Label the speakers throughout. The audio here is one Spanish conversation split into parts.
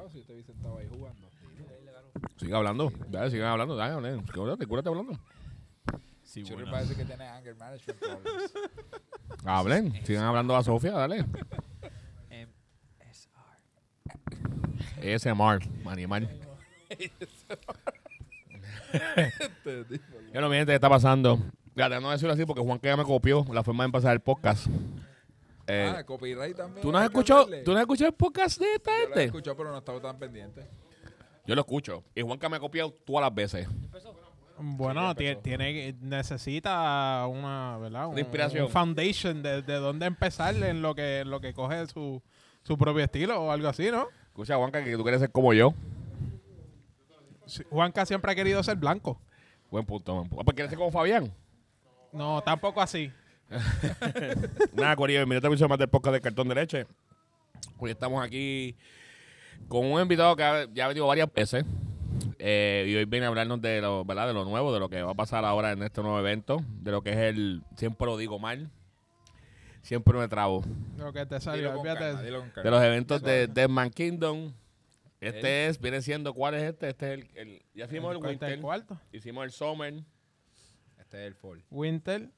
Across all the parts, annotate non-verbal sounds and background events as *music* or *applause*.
Speaker 1: carajo si te vi sentado ahí jugando.
Speaker 2: Sigue hablando. Dale, sigan hablando. Dale, dale. Cúrate, cúrate hablando.
Speaker 3: Sí,
Speaker 1: Churri
Speaker 3: bueno.
Speaker 1: parece que tiene anger management *laughs* problems.
Speaker 2: Hablen. Sigan hablando a Sofía, dale.
Speaker 3: MSR.
Speaker 2: ASMR, animal. *laughs* Yo no mi gente, ¿qué está pasando? Fíjate, no decirlo así porque Juan que ya me copió la forma de empezar el podcast. Eh,
Speaker 1: ah, copyright también.
Speaker 2: ¿Tú no has escuchado, tú no has escuchado el podcast de esta
Speaker 1: Yo lo he
Speaker 2: gente?
Speaker 1: escuchado, pero no estaba tan pendiente.
Speaker 2: Yo lo escucho. Y Juanca me ha copiado todas las veces.
Speaker 4: Bueno,
Speaker 1: Sí,
Speaker 4: tiene, necesita una, ¿verdad? Un,
Speaker 2: Una inspiración.
Speaker 4: un foundation de, de dónde empezar en lo que, en lo que coge su, su propio estilo o algo así, ¿no?
Speaker 2: Escucha, Juanca, que tú quieres ser como yo.
Speaker 4: Sí, Juanca siempre ha querido ser blanco.
Speaker 2: Buen punto, buen punto. Ah, pues quieres ser como Fabián.
Speaker 4: No, tampoco así. *laughs*
Speaker 2: Nada, Corillo, bienvenido a más del podcast de Cartón de Leche. Hoy estamos aquí con un invitado que ha- ya ha venido varias veces. eh, y hoy viene a hablarnos de lo, ¿verdad? de lo nuevo, de lo que va a pasar ahora en este nuevo evento, de lo que es el, siempre lo digo mal, siempre me trabo,
Speaker 4: Lo que te
Speaker 1: Dilo
Speaker 4: salió,
Speaker 1: con
Speaker 4: olvídate de
Speaker 1: calma,
Speaker 4: eso.
Speaker 1: dilo con calma.
Speaker 2: de los eventos de Deadman Kingdom. Este es, viene siendo, ¿cuál es este? Este es el, el- ya hicimos el Winter,
Speaker 4: cuarto.
Speaker 2: hicimos el Summer,
Speaker 1: Este es el fall.
Speaker 4: Winter,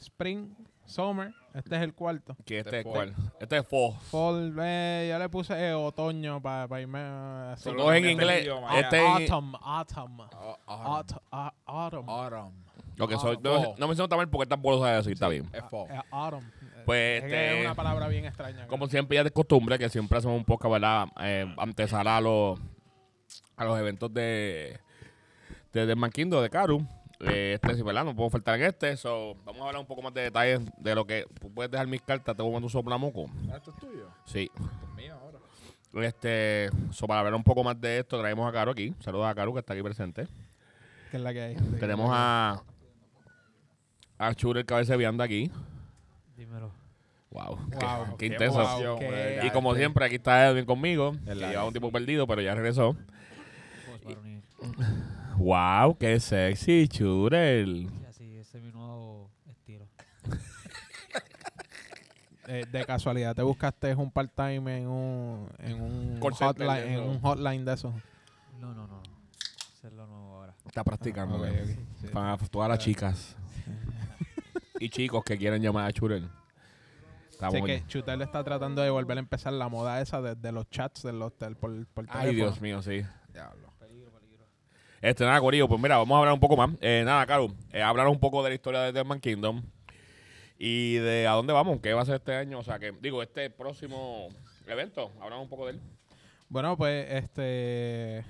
Speaker 4: Spring, Summer. Este es el cuarto.
Speaker 2: que este
Speaker 1: Este
Speaker 2: es cuál, este es Fall.
Speaker 4: Fall, eh, yo le puse eh, otoño para irme eh, así.
Speaker 2: Son
Speaker 1: Solo
Speaker 2: todos en inglés. Este
Speaker 4: Autumn, autumn.
Speaker 1: Ah, ah,
Speaker 4: Aut- a- Autumn.
Speaker 1: Autumn.
Speaker 2: Lo que soy, no, me siento tan mal porque tan bueno de decir, está bien.
Speaker 1: Es fall.
Speaker 4: Eh, autumn.
Speaker 2: Pues,
Speaker 4: es,
Speaker 2: este,
Speaker 4: es una palabra bien extraña.
Speaker 2: Como siempre ya de costumbre, que siempre hacemos un podcast, ¿verdad? Eh, antesala a los, a los eventos de, de, de Manquindo, de Caru. Eh, este sí, ¿verdad? No puedo faltar en este. So, vamos a hablar un poco más de detalles de lo que... tú Puedes dejar mis cartas, te voy a mandar un soplamoco.
Speaker 1: Ah, ¿Esto es tuyo?
Speaker 2: Sí.
Speaker 1: Esto es mío ahora.
Speaker 2: Este, so, para hablar un poco más de esto, traemos a Caro aquí. Saludos a Caro, que está aquí presente.
Speaker 4: que es la que hay.
Speaker 2: Tenemos a... A Chure, el cabeza de vianda aquí.
Speaker 3: Dímelo.
Speaker 2: Wow,
Speaker 4: Wow,
Speaker 2: qué, qué
Speaker 1: qué
Speaker 2: intenso.
Speaker 1: emoción,
Speaker 4: Qué-
Speaker 1: hombre,
Speaker 2: Y como
Speaker 1: este-
Speaker 2: siempre, aquí está Edwin conmigo. Que lleva un tiempo perdido, pero ya regresó.
Speaker 3: Varonil. *laughs*
Speaker 2: Wow, qué sexy, Churel.
Speaker 3: Sí, así, ese es mi nuevo estilo. *laughs*
Speaker 4: Eh, de casualidad, te buscaste un part-time en un, en un
Speaker 2: Call center
Speaker 4: hotline,
Speaker 2: de
Speaker 4: en
Speaker 2: eso.
Speaker 4: un hotline de esos.
Speaker 3: No, no, no. Ese es lo nuevo ahora.
Speaker 2: Está practicando.
Speaker 4: Ok,
Speaker 2: ¿ve?
Speaker 4: ok, sí.
Speaker 2: Para todas las chicas *laughs* y chicos que quieren llamar a Churel. Estamos
Speaker 4: Así que Chutel está tratando de volver a empezar la moda esa de, de los chats del hotel por, por
Speaker 2: Ay,
Speaker 4: teléfono.
Speaker 2: Dios mío, sí.
Speaker 1: Diablo.
Speaker 2: Este, nada, Corillo, pues mira, vamos a hablar un poco más. Eh, nada, Caro, eh, hablar un poco de la historia de Deadman Kingdom y de a dónde vamos, qué va a ser este año. O sea, que digo, este próximo evento, hablamos un poco de él.
Speaker 4: Bueno, pues este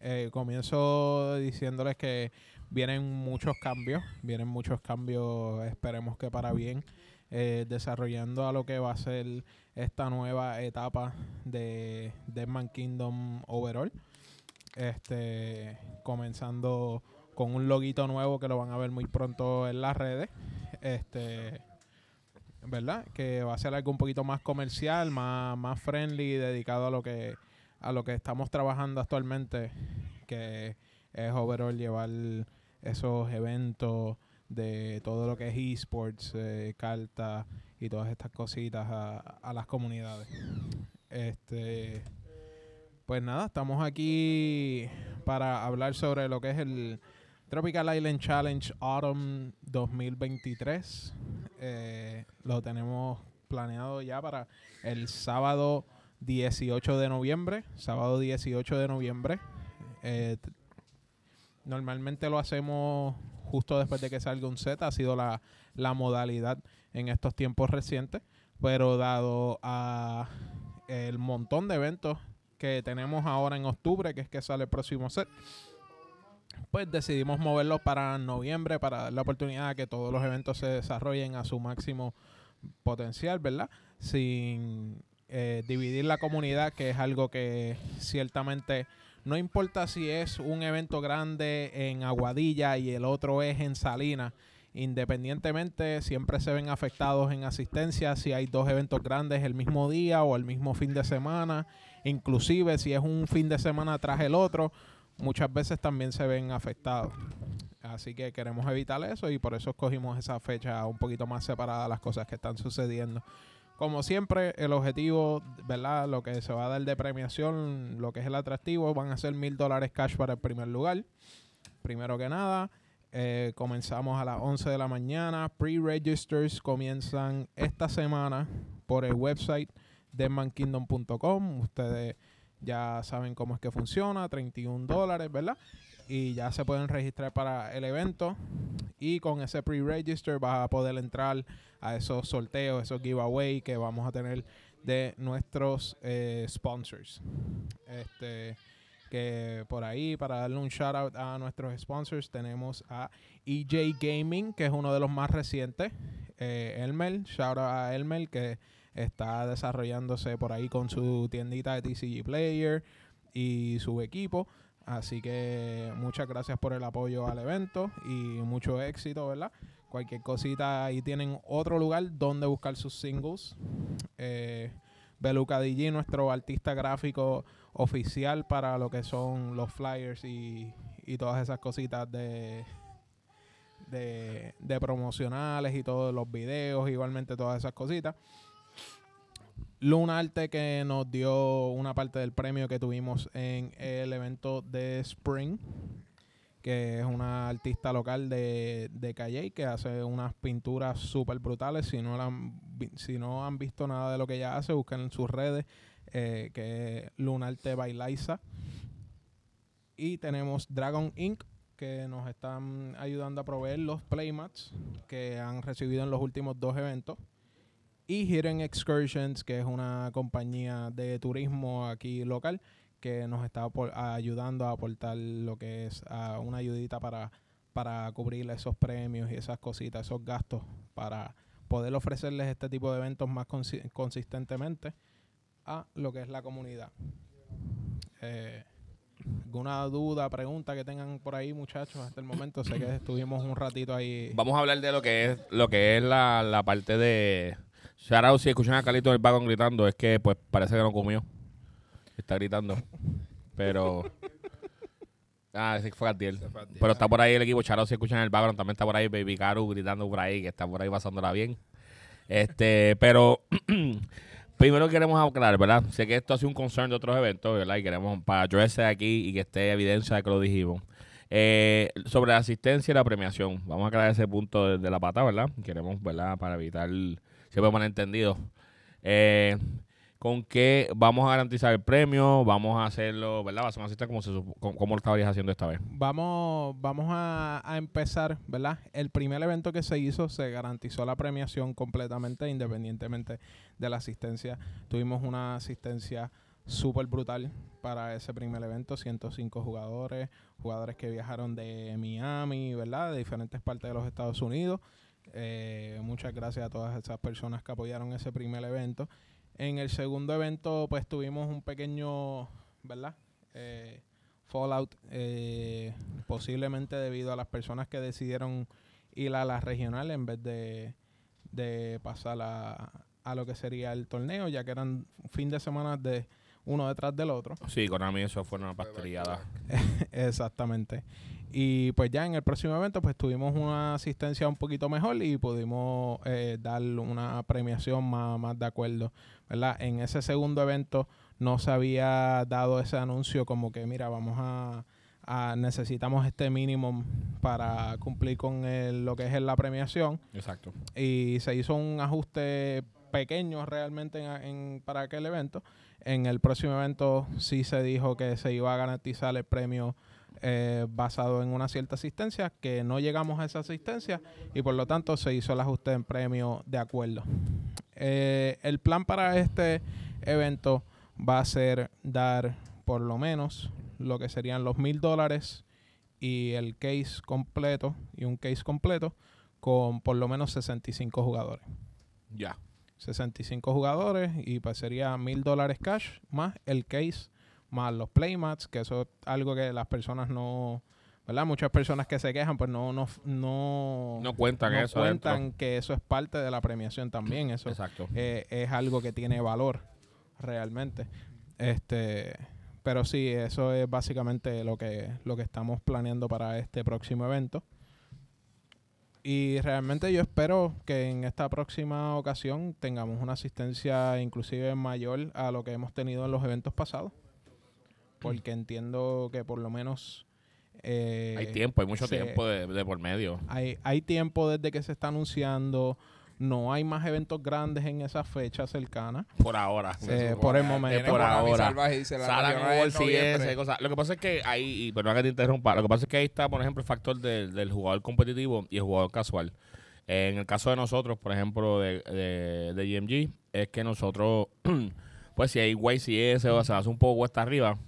Speaker 4: eh, comienzo diciéndoles que vienen muchos cambios, vienen muchos cambios, esperemos que para bien, eh, desarrollando a lo que va a ser esta nueva etapa de Deadman Kingdom Overall. Este, comenzando con un loguito nuevo que lo van a ver muy pronto en las redes. Este, ¿verdad? Que va a ser algo un poquito más comercial, más, más friendly, dedicado a lo que a lo que estamos trabajando actualmente, que es overall llevar esos eventos de todo lo que es esports, eh, cartas y todas estas cositas a, a las comunidades. Este, pues nada, estamos aquí para hablar sobre lo que es el Tropical Island Challenge Autumn 2023. Eh, lo tenemos planeado ya para el sábado 18 de noviembre. Sábado 18 de noviembre. Eh, normalmente lo hacemos justo después de que salga un set. Ha sido la, la modalidad en estos tiempos recientes. Pero dado a el montón de eventos que tenemos ahora en octubre, que es que sale el próximo set, pues decidimos moverlo para noviembre para dar la oportunidad a que todos los eventos se desarrollen a su máximo potencial, ¿verdad? Sin eh, dividir la comunidad, que es algo que ciertamente no importa si es un evento grande en Aguadilla y el otro es en Salinas, independientemente siempre se ven afectados en asistencia si hay dos eventos grandes el mismo día o el mismo fin de semana, inclusive si es un fin de semana tras el otro, muchas veces también se ven afectados. Así que queremos evitar eso y por eso escogimos esa fecha un poquito más separada de las cosas que están sucediendo como siempre, el objetivo, ¿verdad? Lo que se va a dar de premiación, lo que es el atractivo, van a ser mil dólares cash para el primer lugar. Primero que nada, eh, comenzamos a las 11 de la mañana. Pre-registers comienzan esta semana por el website deadmankingdom.com. Ustedes ya saben cómo es que funciona, 31 dólares, ¿verdad? Y ya se pueden registrar para el evento. Y con ese pre-register vas a poder entrar a esos sorteos, esos giveaway que vamos a tener de nuestros eh, sponsors. Este que por ahí, para darle un shout out a nuestros sponsors, tenemos a EJ Gaming, que es uno de los más recientes. Eh, Elmer, shout out a Elmer, que está desarrollándose por ahí con su tiendita de TCG Player y su equipo. Así que muchas gracias por el apoyo al evento y mucho éxito, ¿verdad? Cualquier cosita, ahí tienen otro lugar donde buscar sus singles. Eh, Beluca DJ, nuestro artista gráfico oficial para lo que son los flyers y, y todas esas cositas de, de promocionales y todos los videos, igualmente todas esas cositas. Luna Arte que nos dio una parte del premio que tuvimos en el evento de Spring, que es una artista local de, de Calle que hace unas pinturas súper brutales. Si no, han, si no han visto nada de lo que ella hace, busquen en sus redes, eh, que es Luna Arte by Liza. Y tenemos Dragon Inc., que nos están ayudando a proveer los playmats que han recibido en los últimos dos eventos y Hidden Excursions, que es una compañía de turismo aquí local que nos está ayudando a aportar lo que es una ayudita para, para cubrir esos premios y esas cositas, esos gastos, para poder ofrecerles este tipo de eventos más consi- consistentemente a lo que es la comunidad. Eh, ¿Alguna duda, pregunta que tengan por ahí, muchachos, hasta el momento? Sé que estuvimos un ratito ahí.
Speaker 2: Vamos a hablar de lo que es lo que es la, la parte de out, si escuchan a Carlito en el vagón gritando, es que pues parece que no comió. Está gritando. Pero *laughs* Ah, ese fue Gatiel.
Speaker 1: Ese.
Speaker 2: Pero está por ahí el equipo Charo, si escuchan el background, también está por ahí Baby Caru gritando por ahí, que está por ahí pasándola bien. Este, pero *clears throat* primero queremos aclarar, ¿verdad? Sé que esto ha sido un concern de otros eventos, ¿verdad? Y queremos para addressar aquí y que esté evidencia de que lo dijimos. Eh, sobre la asistencia y la premiación, vamos a aclarar ese punto de, de la pata, ¿verdad? Queremos, ¿verdad? Para evitar siempre malentendidos. Eh, ¿Con qué vamos a garantizar el premio? Vamos a hacerlo, ¿verdad? Va a cita como, se, como, como lo haciendo esta vez.
Speaker 4: Vamos, vamos a, a empezar, ¿verdad? El primer evento que se hizo se garantizó la premiación completamente, independientemente de la asistencia. Tuvimos una asistencia súper brutal para ese primer evento, 105 jugadores, jugadores que viajaron de Miami, ¿verdad? De diferentes partes de los Estados Unidos. Eh, muchas gracias a todas esas personas que apoyaron ese primer evento. En el segundo evento, pues tuvimos un pequeño, ¿verdad? Eh, fallout, eh, posiblemente debido a las personas que decidieron ir a la regional en vez de, de pasar a, a lo que sería el torneo, ya que eran fin de semana de uno detrás del otro.
Speaker 2: Sí, Konami eso fue una pastelillada. *laughs*
Speaker 4: Exactamente. Y pues ya en el próximo evento pues tuvimos una asistencia un poquito mejor y pudimos eh, dar una premiación más, más de acuerdo, ¿verdad? En ese segundo evento no se había dado ese anuncio como que mira, vamos a, a- necesitamos este mínimo para cumplir con el- lo que es la premiación
Speaker 2: Exacto.
Speaker 4: y se hizo un ajuste pequeño realmente en, en- para aquel evento. En el próximo evento sí se dijo que se iba a garantizar el premio eh, basado en una cierta asistencia, que no llegamos a esa asistencia y por lo tanto se hizo el ajuste en premio de acuerdo. Eh, el plan para este evento va a ser dar por lo menos lo que serían los mil dólares y el case completo y un case completo con por lo menos 65 jugadores.
Speaker 2: Ya.
Speaker 4: 65 jugadores y pues sería mil dólares cash más el case más los playmats, que eso es algo que las personas no, ¿verdad? Muchas personas que se quejan pues no no no,
Speaker 2: No cuentan
Speaker 4: no
Speaker 2: eso
Speaker 4: cuentan
Speaker 2: adentro.
Speaker 4: que eso es parte de la premiación también, eso
Speaker 2: Exacto.
Speaker 4: eh, es algo que tiene valor realmente. Este, pero sí, eso es básicamente lo que lo que estamos planeando para este próximo evento. Y realmente yo espero que en esta próxima ocasión tengamos una asistencia inclusive mayor a lo que hemos tenido en los eventos pasados. Porque entiendo que por lo menos... eh,
Speaker 2: Hay tiempo, hay mucho
Speaker 4: se-
Speaker 2: tiempo de, de por medio.
Speaker 4: Hay, hay tiempo desde que se está anunciando. No hay más eventos grandes en esa fecha cercana.
Speaker 2: Por ahora.
Speaker 4: Eh, por el momento.
Speaker 2: Por ahora. CS, cosas. Lo que pasa es que ahí, y perdón que te interrumpa, lo que pasa es que ahí está, por ejemplo, el factor del, del jugador competitivo y el jugador casual. Eh, en el caso de nosotros, por ejemplo, de, de, de GMG, es que nosotros, *clears throat* pues si hay YCS o se hace un poco cuesta arriba,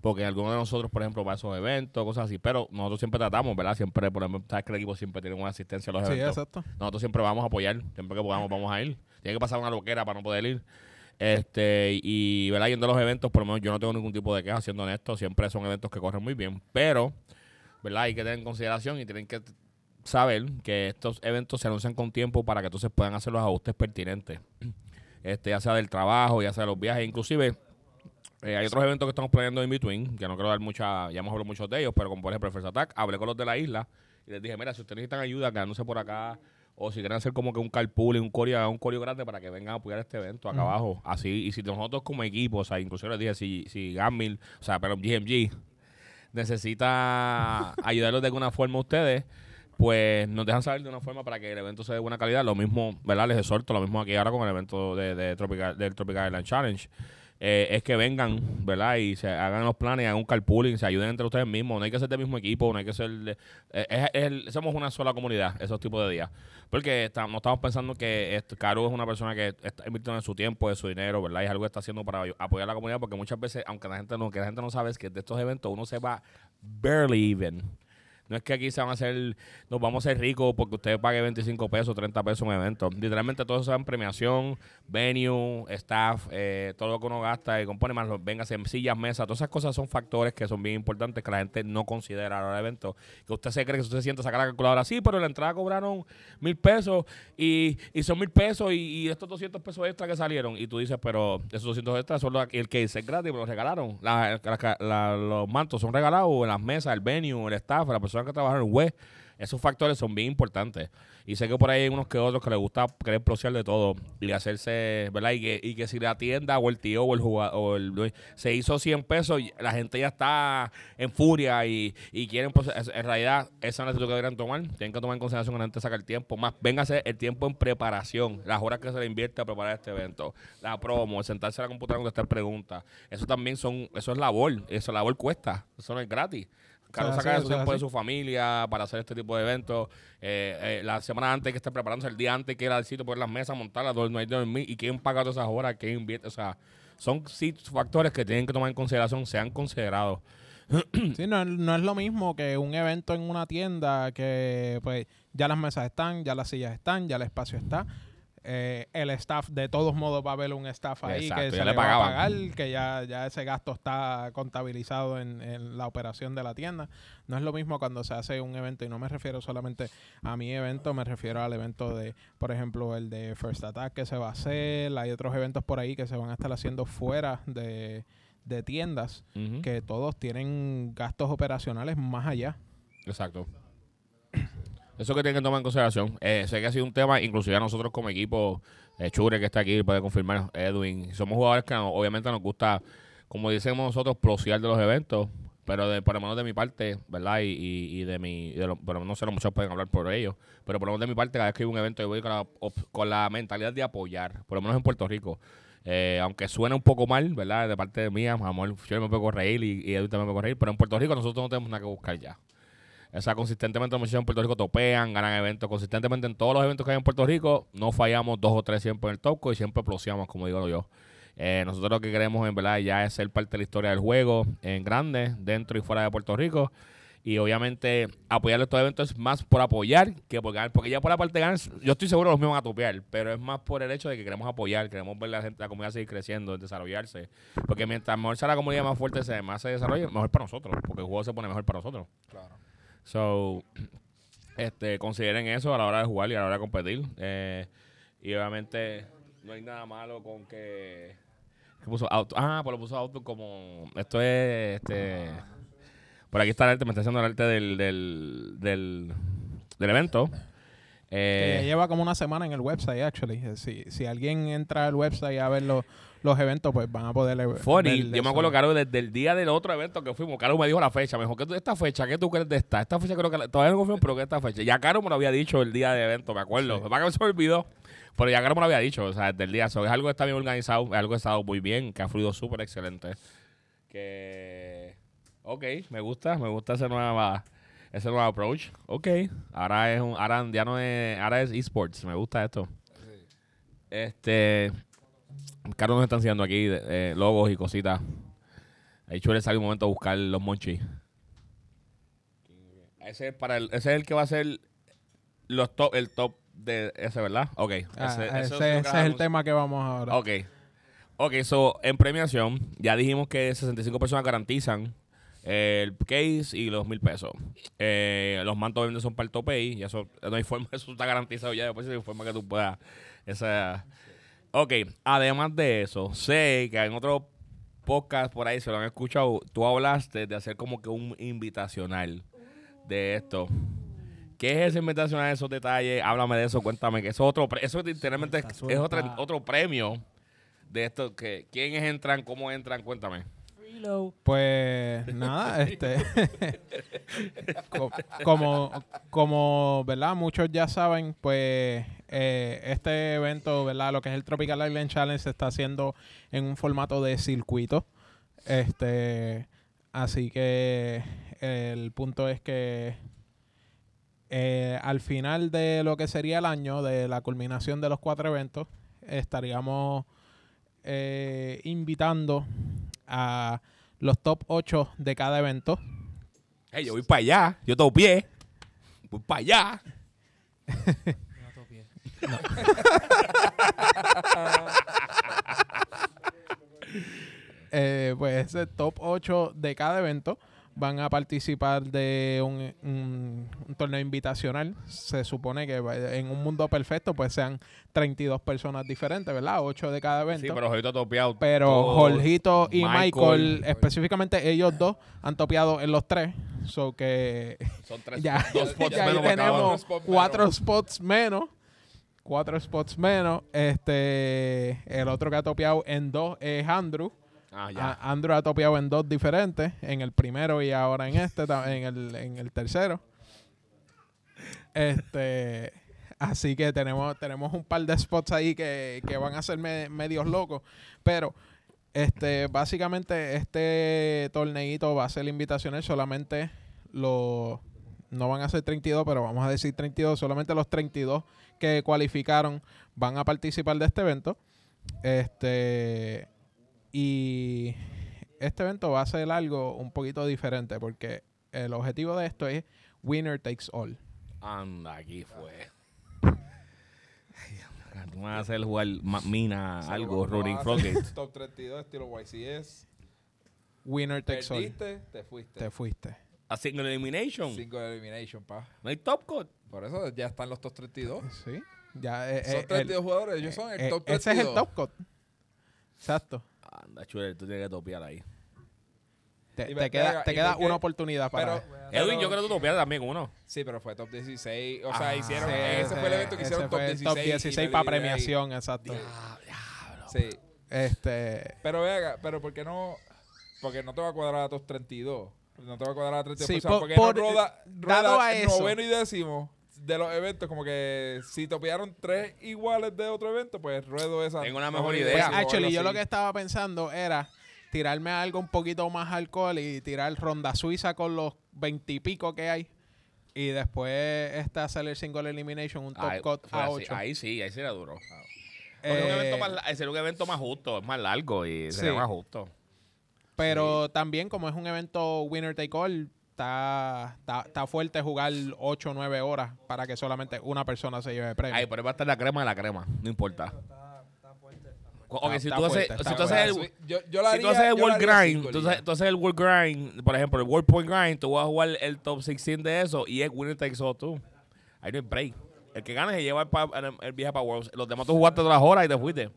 Speaker 2: porque algunos de nosotros, por ejemplo, va a esos eventos, cosas así, pero nosotros siempre tratamos, ¿verdad? Siempre, por ejemplo, sabes que el equipo siempre tiene una asistencia a los
Speaker 4: Sí,
Speaker 2: eventos.
Speaker 4: exacto.
Speaker 2: Nosotros siempre vamos a apoyar, siempre que podamos vamos a ir. Tiene que pasar una loquera para no poder ir. Este, y ¿verdad? yendo a los eventos, por lo menos yo no tengo ningún tipo de queja, siendo honesto, siempre son eventos que corren muy bien, pero ¿verdad? hay que tener en consideración y tienen que saber que estos eventos se anuncian con tiempo para que entonces puedan hacer los ajustes pertinentes. *clears throat* Este, ya sea del trabajo, ya sea de los viajes, inclusive eh, hay otros eventos que estamos planeando in between, que no quiero dar mucha, ya hemos hablado muchos de ellos, pero como por ejemplo el First Attack, hablé con los de la isla y les dije, mira, si ustedes necesitan ayuda quedándose por acá, o si quieren hacer como que un carpool, un coreo, un coreo grande para que vengan a apoyar este evento acá abajo. Así, y si nosotros como equipo, o sea, inclusive les dije, si, si Gamil, o sea, pero GMG necesita *laughs* ayudarlos de alguna forma a ustedes, pues nos dejan saber de una forma para que el evento sea de buena calidad. Lo mismo, ¿verdad? Les exhorto, lo mismo aquí ahora con el evento de, de Tropical, del Tropical Island Challenge. Eh, es que vengan, ¿verdad? Y se hagan los planes, hagan un carpooling, se ayuden entre ustedes mismos. No hay que ser del mismo equipo, no hay que ser... eh, es- es somos una sola comunidad, esos tipos de días. Porque estamos, estamos pensando que Caro es una persona que está invirtiendo en su tiempo, de su dinero, ¿verdad? Y es algo que está haciendo para apoy- apoyar a la comunidad, porque muchas veces, aunque la gente no, que la gente no sabe, es que de estos eventos uno se va barely even. No es que aquí se van a hacer, nos vamos a ser ricos porque usted pague 25 pesos, 30 pesos un evento. Literalmente todo eso es en premiación, venue, staff, eh, todo lo que uno gasta y compone más, los- vengas en sillas, mesas, todas esas cosas son factores que son bien importantes que la gente no considera a la hora del evento. Que usted se cree que usted a sacar la calculadora, sí, pero la entrada cobraron mil pesos y, y son mil pesos y, estos 200 pesos extra que salieron. Y tú dices, pero esos 200 extras son los, el que es gratis, me los regalaron. La- la- la- los mantos son regalados, las mesas, el venue, el staff, la persona que trabaja en web. Esos factores son bien importantes. Y sé que por ahí hay unos que otros que les gusta querer procear de todo y hacerse, ¿verdad? Y que, y que si la tienda o el tío o el jugador se hizo 100 pesos, la gente ya está en furia y, y quieren, en realidad, esa no es la que deberían tomar. Tienen que tomar en consideración que la gente saca el tiempo. Más, véngase el tiempo en preparación, las horas que se le invierte a preparar este evento, la promo, sentarse a la computadora a contestar preguntas. Eso también son, eso es labor, eso labor cuesta, eso no es gratis. Carlos
Speaker 4: Eso es
Speaker 2: saca
Speaker 4: eso es
Speaker 2: tiempo de su familia para hacer este tipo de eventos. Eh, eh, la semana antes que esté preparándose, el día antes que ir al sitio, poner las mesas, montarlas, dormir, no hay dormir. ¿Y quién paga todas esas horas? ¿Quién invierte? O sea, son sí, factores que tienen que tomar en consideración, sean considerados. *clears throat*
Speaker 4: Sí, no, no es lo mismo que un evento en una tienda que pues ya las mesas están, ya las sillas están, ya el espacio está. Eh, el staff, de todos modos, va a haber un staff ahí
Speaker 2: Exacto,
Speaker 4: que se
Speaker 2: le
Speaker 4: va a pagar, que ya, ya ese gasto está contabilizado en, en la operación de la tienda. No es lo mismo cuando se hace un evento, y no me refiero solamente a mi evento, me refiero al evento de, por ejemplo, el de First Attack que se va a hacer. Hay otros eventos por ahí que se van a estar haciendo fuera de, de tiendas, que todos tienen gastos operacionales más allá.
Speaker 2: Exacto. Eso que tienen que tomar en consideración. Eh, sé que ha sido un tema, inclusive a nosotros como equipo, eh, Chure que está aquí, puede confirmar, Edwin. Somos jugadores que obviamente nos gusta, como decimos nosotros, procear de los eventos, pero de, por lo menos de mi parte, ¿verdad? Y, y, y de mi, de lo, pero no sé, no muchos pueden hablar por ellos, pero por lo menos de mi parte, cada vez que hay un evento, yo voy con la, con la mentalidad de apoyar, por lo menos en Puerto Rico. Eh, aunque suene un poco mal, ¿verdad? De parte de mía, amor, yo me puedo corregir y, y Edwin también me puede corregir, pero en Puerto Rico nosotros no tenemos nada que buscar ya. O sea, consistentemente los muchachos en Puerto Rico topean, ganan eventos. Consistentemente en todos los eventos que hay en Puerto Rico, no fallamos dos o tres siempre en el toco y siempre ploseamos, como digo yo. Eh, nosotros lo que queremos, en verdad, ya es ser parte de la historia del juego en grande, dentro y fuera de Puerto Rico. Y obviamente apoyar estos eventos es más por apoyar que por ganar. Porque ya por la parte de ganar, yo estoy seguro que los mismos van a topear, pero es más por el hecho de que queremos apoyar, queremos ver la gente, la comunidad seguir creciendo, desarrollarse. Porque mientras mejor sea la comunidad más fuerte, se, más se desarrolle, mejor para nosotros. Porque el juego se pone mejor para nosotros.
Speaker 1: Claro.
Speaker 2: So, *clears throat* este, consideren eso a la hora de jugar y a la hora de competir. Eh, y obviamente no hay nada malo con que... ¿qué puso auto? Ah, pues lo puso auto como... Esto es... este Por aquí está el arte, me está haciendo el arte del, del, del, del evento. Eh,
Speaker 4: Que ya lleva como una semana en el website, actually. Eh, Si, si alguien entra al website a ver los, los eventos, pues van a poder eh,
Speaker 2: Funny, yo me acuerdo, Caro, desde el día del otro evento que fuimos, Caro me dijo la fecha. Me dijo, ¿qué tú, esta fecha? ¿Qué tú crees de esta? Esta fecha creo que la- todavía no confío, pero que esta fecha. Ya Caro me lo había dicho el día del evento, me acuerdo.
Speaker 4: Sí.
Speaker 2: Que se me olvidó. Pero ya Caro me lo había dicho, o sea, desde el día. So, es algo que está bien organizado, es algo que ha estado muy bien, que ha fluido súper excelente. Que. Ok, me gusta, me gusta ese nueva. Ese nuevo approach. Ok. Ahora es un. Ahora ya no es. Ahora es esports. Me gusta esto. Este. Carlos nos está enseñando aquí eh, logos y cositas. Ahí chuele sale un momento a buscar los monchis. Ese es para el, ese es el que va a ser los top, el top de ese, ¿verdad? Ok.
Speaker 4: Ah,
Speaker 2: ese,
Speaker 4: es el tema que vamos ahora.
Speaker 2: Ok. Ok, so, en premiación, ya dijimos que 65 personas garantizan el case y los mil pesos. Eh, los mantos obviamente son para el tope y eso no hay *laughs* forma, eso está garantizado ya. Después hay forma que tú puedas. Esa. Ok, además de eso, sé que en otro podcast por ahí se lo han escuchado. Tú hablaste de hacer como que un invitacional de esto. ¿Qué es ese invitacional? Esos detalles, háblame de eso, cuéntame. Que eso es otro, eso literalmente es, otro, otro premio de esto. que ¿Quiénes entran? ¿Cómo entran? Cuéntame.
Speaker 4: Pues *laughs* nada, este *laughs* co- como como verdad muchos ya saben, pues eh, este evento, verdad, lo que es el Tropical Island Challenge se está haciendo en un formato de circuito. Este, así que el punto es que eh, al final de lo que sería el año, de la culminación de los cuatro eventos, estaríamos eh, invitando a los top 8 de cada evento.
Speaker 2: Hey, yo voy para allá. Yo tengo pie. Voy para allá.
Speaker 3: No *laughs* topié.
Speaker 4: Eh, pues top 8 de cada evento van a participar de un, un- un torneo invitacional. Se supone que en un mundo perfecto pues sean 32 personas diferentes, ¿verdad? 8 de cada evento.
Speaker 2: Sí, pero ahorita topeado.
Speaker 4: Pero. Jorgito y Michael,
Speaker 2: Michael.
Speaker 4: específicamente ellos dos, han topeado en los tres. So que
Speaker 2: Son tres. *laughs*
Speaker 4: ya,
Speaker 2: dos spots
Speaker 4: ya ahí
Speaker 2: menos uno.
Speaker 4: tenemos cuatro
Speaker 1: menos.
Speaker 4: spots menos. Cuatro spots menos. Este, el otro que ha topeado en dos es Andrew.
Speaker 2: Ah,
Speaker 4: Andrew ha topeado en dos diferentes, en el primero y ahora en este, en el, en el tercero. Este, así que tenemos, tenemos un par de spots ahí que, que van a ser me- medios locos. Pero, este, básicamente, este torneito va a ser invitacional solamente los no van a ser 32, pero vamos a decir 32, solamente los 32 que cualificaron van a participar de este evento. Este y este evento va a ser algo un poquito diferente porque el objetivo de esto es winner takes all.
Speaker 2: Anda, aquí fue. Tú me vas a hacer jugar ma- mina,
Speaker 1: Sí,
Speaker 2: algo,
Speaker 1: a hacer
Speaker 2: Rocket.
Speaker 1: Top 32 estilo YCS.
Speaker 4: Winner takes all.
Speaker 1: Perdiste, te fuiste.
Speaker 4: Te fuiste.
Speaker 2: A single elimination.
Speaker 1: Cinco elimination, pa.
Speaker 2: No hay top cut.
Speaker 1: Por eso ya están los top 32.
Speaker 4: Sí. Ya, eh,
Speaker 1: Son
Speaker 4: eh,
Speaker 1: 32
Speaker 4: el-
Speaker 1: jugadores, ellos son el
Speaker 4: eh,
Speaker 1: top 32.
Speaker 4: ese es el top cut. Exacto.
Speaker 2: Anda, chule, tú tienes que topear ahí.
Speaker 4: Te, queda, te
Speaker 1: ¿y
Speaker 4: queda una oportunidad para.
Speaker 1: Pero,
Speaker 2: Edwin, yo creo que tú topeas también uno.
Speaker 1: Sí, pero fue top 16. O sea,
Speaker 2: Ah,
Speaker 1: hicieron.
Speaker 4: Sí,
Speaker 1: ese, fue el evento que hicieron top
Speaker 4: fue el
Speaker 1: 16.
Speaker 4: top
Speaker 1: y
Speaker 4: 16
Speaker 1: me
Speaker 4: para
Speaker 1: ahí.
Speaker 4: premiación, exacto.
Speaker 1: Sí.
Speaker 4: Este.
Speaker 1: Pero venga, pero ¿por qué no? Porque no te va a cuadrar a top 32. No te va a cuadrar a 32
Speaker 4: Sí,
Speaker 1: personas.
Speaker 4: por-
Speaker 1: porque
Speaker 4: por-
Speaker 1: no roda,
Speaker 4: dado
Speaker 1: rueda
Speaker 4: a eso.
Speaker 1: noveno y décimo de los eventos. Como que si topearon tres iguales de otro evento, pues ruedo esa.
Speaker 2: Tengo una mejor idea.
Speaker 4: Pues, actually, yo lo que estaba pensando era tirarme algo un poquito más alcohol y tirar ronda suiza con los veintipico que hay. Y después este hacer el single elimination, un top
Speaker 2: Ahí,
Speaker 4: cut a
Speaker 2: así.
Speaker 4: 8.
Speaker 2: ahí sí, ahí sería duro. Un
Speaker 4: Eh,
Speaker 2: evento más, la- sería un evento más justo, es más largo y sería
Speaker 4: Sí.
Speaker 2: más justo.
Speaker 4: pero también, como es un evento winner take all, está, está, está fuerte jugar 8 o 9 horas para que solamente una persona se lleve el premio.
Speaker 2: Ahí, por ahí va a estar la crema de la crema, no importa. Ok, si tú haces, el,
Speaker 1: yo, la
Speaker 2: World Grind, tú haces, tú haces el World Grind, por ejemplo, el World Point Grind, tú vas a jugar el top 16 de eso y es Winner Takes All tú. Ahí no hay break. El que gane se lleva el, pa- el, el viaje para Worlds. Los demás tú jugaste todas las horas y te fuiste.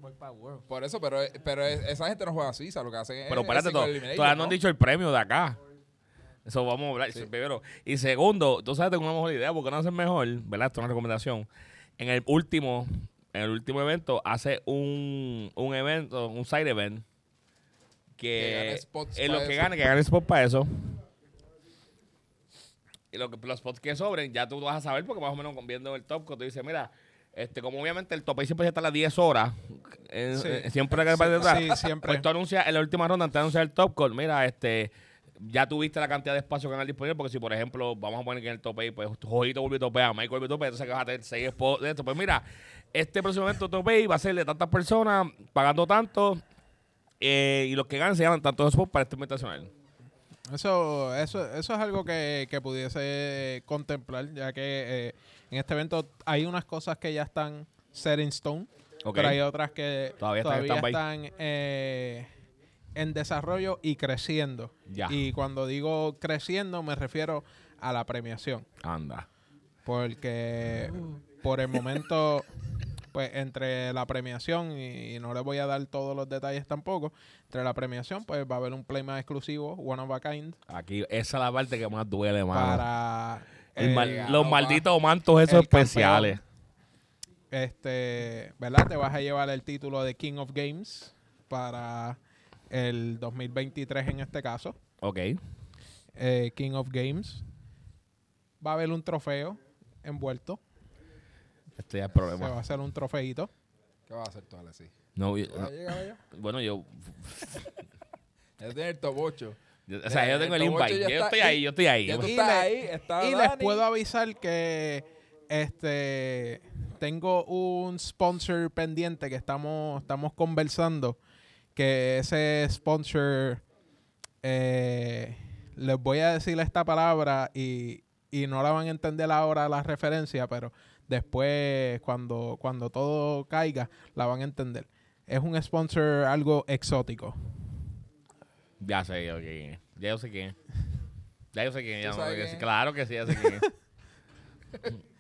Speaker 1: Por eso, pero, pero es- esa gente no juega a Suiza. Lo que hacen es.
Speaker 2: Pero
Speaker 1: es
Speaker 2: espérate, todavía no han dicho el premio de acá. Eso vamos a hablar.
Speaker 1: Sí.
Speaker 2: Primero. Y segundo, tú sabes, tengo una mejor idea, porque no hacen mejor, ¿verdad? Esto es una recomendación. En el último, en el último evento, hace un, un evento, un side event,
Speaker 1: Que
Speaker 2: que
Speaker 1: pa'
Speaker 2: lo que gane, que gane spot para eso. Y lo que, los spots que sobren, ya tú vas a saber, porque más o menos viendo el top, cuando tú dices, mira, este, como obviamente el top ahí siempre está a las 10 horas, eh,
Speaker 4: Sí.
Speaker 2: eh, siempre que detrás,
Speaker 4: Sí, siempre.
Speaker 2: pues tú anuncias en la última ronda, antes de anunciar el top call, mira, este, ya tuviste la cantidad de espacio que hay disponible, porque si por ejemplo, vamos a poner que en el top 8, pues Jojito volvió a topear, Michael volvió a topear, entonces que vas a tener 6 spots de esto. Pues mira, este próximo evento top 8 va a ser de tantas personas, pagando tanto, eh, y los que ganan se llaman tantos spots para este invitacional.
Speaker 4: Eso, eso, eso es algo que, que pudiese contemplar, ya que eh, en este evento hay unas cosas que ya están set in stone, pero hay otras que
Speaker 2: Todavía están
Speaker 4: todavía eh, en desarrollo y creciendo.
Speaker 2: Ya.
Speaker 4: Y cuando digo creciendo me refiero a la premiación,
Speaker 2: Anda.
Speaker 4: porque por el momento, pues entre la premiación y, y no les voy a dar todos los detalles tampoco, entre la premiación pues va a haber un play más exclusivo, one of a kind,
Speaker 2: Aquí, esa es la parte que más duele, mano.
Speaker 4: para
Speaker 2: El los malditos mantos esos
Speaker 4: campeón.
Speaker 2: especiales.
Speaker 4: este, ¿verdad? Te vas a llevar el título de King of Games para el 2023 en este caso.
Speaker 2: Ok.
Speaker 4: Eh, King of Games. Va a haber un trofeo envuelto.
Speaker 2: Este ya es el
Speaker 4: Se
Speaker 2: problema.
Speaker 4: va a hacer un trofeito.
Speaker 1: ¿Qué va a hacer tú, Alexis?
Speaker 2: No, yo- *laughs* bueno, yo.
Speaker 1: Ya tiene el top 8.
Speaker 2: yo- o sea, yo tengo el invite. Yo
Speaker 1: está
Speaker 2: estoy
Speaker 1: ahí.
Speaker 2: ahí, yo estoy ahí.
Speaker 4: Y
Speaker 1: ahí, está
Speaker 4: y les puedo avisar que este tengo un sponsor pendiente que estamos, estamos conversando. Que ese sponsor eh, les voy a decir esta palabra y, y no la van a entender ahora la referencia, pero después cuando, cuando todo caiga la van a entender. Es un sponsor algo exótico.
Speaker 2: Ya sé yo quién es. Ya yo sé quién es. Ya yo sé quién. Claro que sí, ya sé quién es. *laughs*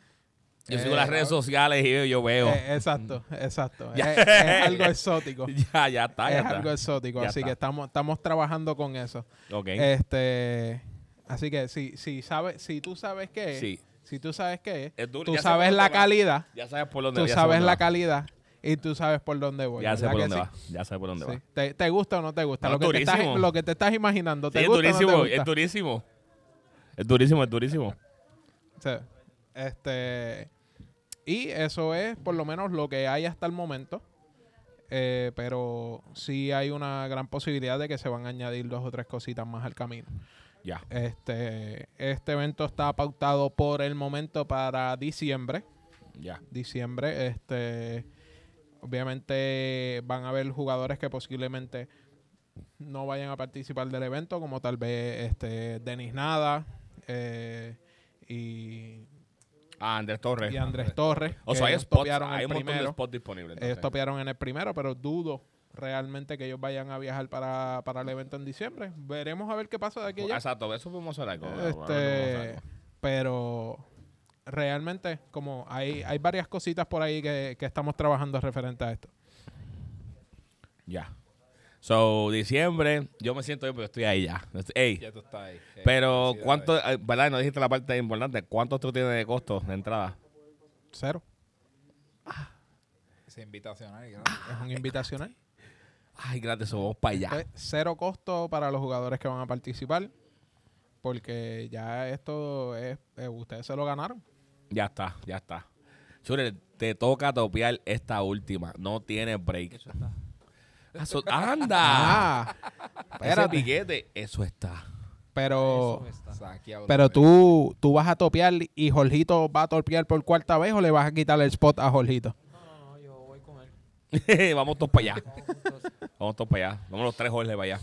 Speaker 2: Yo sigo
Speaker 1: Eh,
Speaker 2: las redes
Speaker 1: a ver.
Speaker 2: sociales y yo, veo.
Speaker 4: Eh, exacto, exacto. *laughs* Es, es algo exótico. *laughs*
Speaker 2: ya, ya está, ya
Speaker 4: es
Speaker 2: está.
Speaker 4: algo exótico,
Speaker 2: Ya
Speaker 4: así
Speaker 2: está.
Speaker 4: que estamos, estamos trabajando con eso.
Speaker 2: Ok.
Speaker 4: Este, así que si, si sabes, si tú sabes qué es,
Speaker 2: sí.
Speaker 4: si tú sabes qué es,
Speaker 2: Es
Speaker 4: tú
Speaker 2: Ya
Speaker 4: sabes la calidad,
Speaker 2: Ya sabes por dónde
Speaker 4: tú
Speaker 2: ya
Speaker 4: sabes la
Speaker 2: va.
Speaker 4: calidad y tú sabes por dónde voy.
Speaker 2: Ya sé
Speaker 4: ¿verdad
Speaker 2: por dónde
Speaker 4: sí?
Speaker 2: va. Ya sé por dónde
Speaker 4: Sí.
Speaker 2: va.
Speaker 4: ¿Te, te gusta o no te gusta?
Speaker 2: No,
Speaker 4: lo, que te estás, lo que te estás imaginando, ¿te
Speaker 2: es
Speaker 4: gusta o no
Speaker 2: durísimo,
Speaker 4: te gusta?
Speaker 2: es durísimo. Es durísimo, es durísimo.
Speaker 4: Este, y eso es por lo menos lo que hay hasta el momento. Eh, pero sí hay una gran posibilidad de que se van a añadir dos o tres cositas más al camino.
Speaker 2: Ya.
Speaker 4: Este, este evento está pautado por el momento para diciembre.
Speaker 2: Ya.
Speaker 4: Diciembre, este, obviamente van a haber jugadores que posiblemente no vayan a participar del evento, como tal vez este Denis Nada eh, y,
Speaker 2: Ah, Andrés Torres.
Speaker 4: y Andrés Torres.
Speaker 2: O sea, hay
Speaker 4: ellos
Speaker 2: spots, hay un montón de spots disponibles.
Speaker 4: Ellos
Speaker 2: entonces.
Speaker 4: topearon en el primero, pero dudo realmente que ellos vayan a viajar para, para el evento en diciembre. Veremos a ver qué pasa de aquí allá.
Speaker 2: Exacto, eso podemos hacer algo.
Speaker 4: Este, pero realmente, como hay, hay varias cositas por ahí que, que estamos trabajando referente a esto.
Speaker 2: Ya. So, diciembre, yo me siento bien, pero estoy ahí ya. Ey,
Speaker 1: Ya tú estás ahí. Eh,
Speaker 2: pero. ¿cuánto, eh, verdad? No dijiste la parte importante. ¿Cuánto tú tienes de costo de entrada?
Speaker 4: Cero.
Speaker 1: Ese invitacional. ¿no?
Speaker 4: Es un invitacional.
Speaker 2: Ay, gracias, so, vamos para allá.
Speaker 4: Pues, cero costo para los jugadores que van a participar. Porque ya esto es, eh, ustedes se lo ganaron.
Speaker 2: Ya está, ya está. Chure, te toca topear esta última. No tiene break.
Speaker 3: Eso está. *laughs*
Speaker 2: Eso- ¡Anda!
Speaker 4: Ah,
Speaker 2: Ese
Speaker 4: espérate.
Speaker 2: piquete, eso está.
Speaker 4: Pero,
Speaker 3: Eso está.
Speaker 1: Saqueado
Speaker 4: pero tú, tú vas a topear y Jorgito va a topear por cuarta vez o le vas a quitar el spot a Jorgito.
Speaker 3: No, no, no, yo voy con él. *laughs*
Speaker 2: Vamos todos para allá.
Speaker 3: Vamos juntos.
Speaker 2: Vamos todos para allá. Vamos los tres Jorge para allá.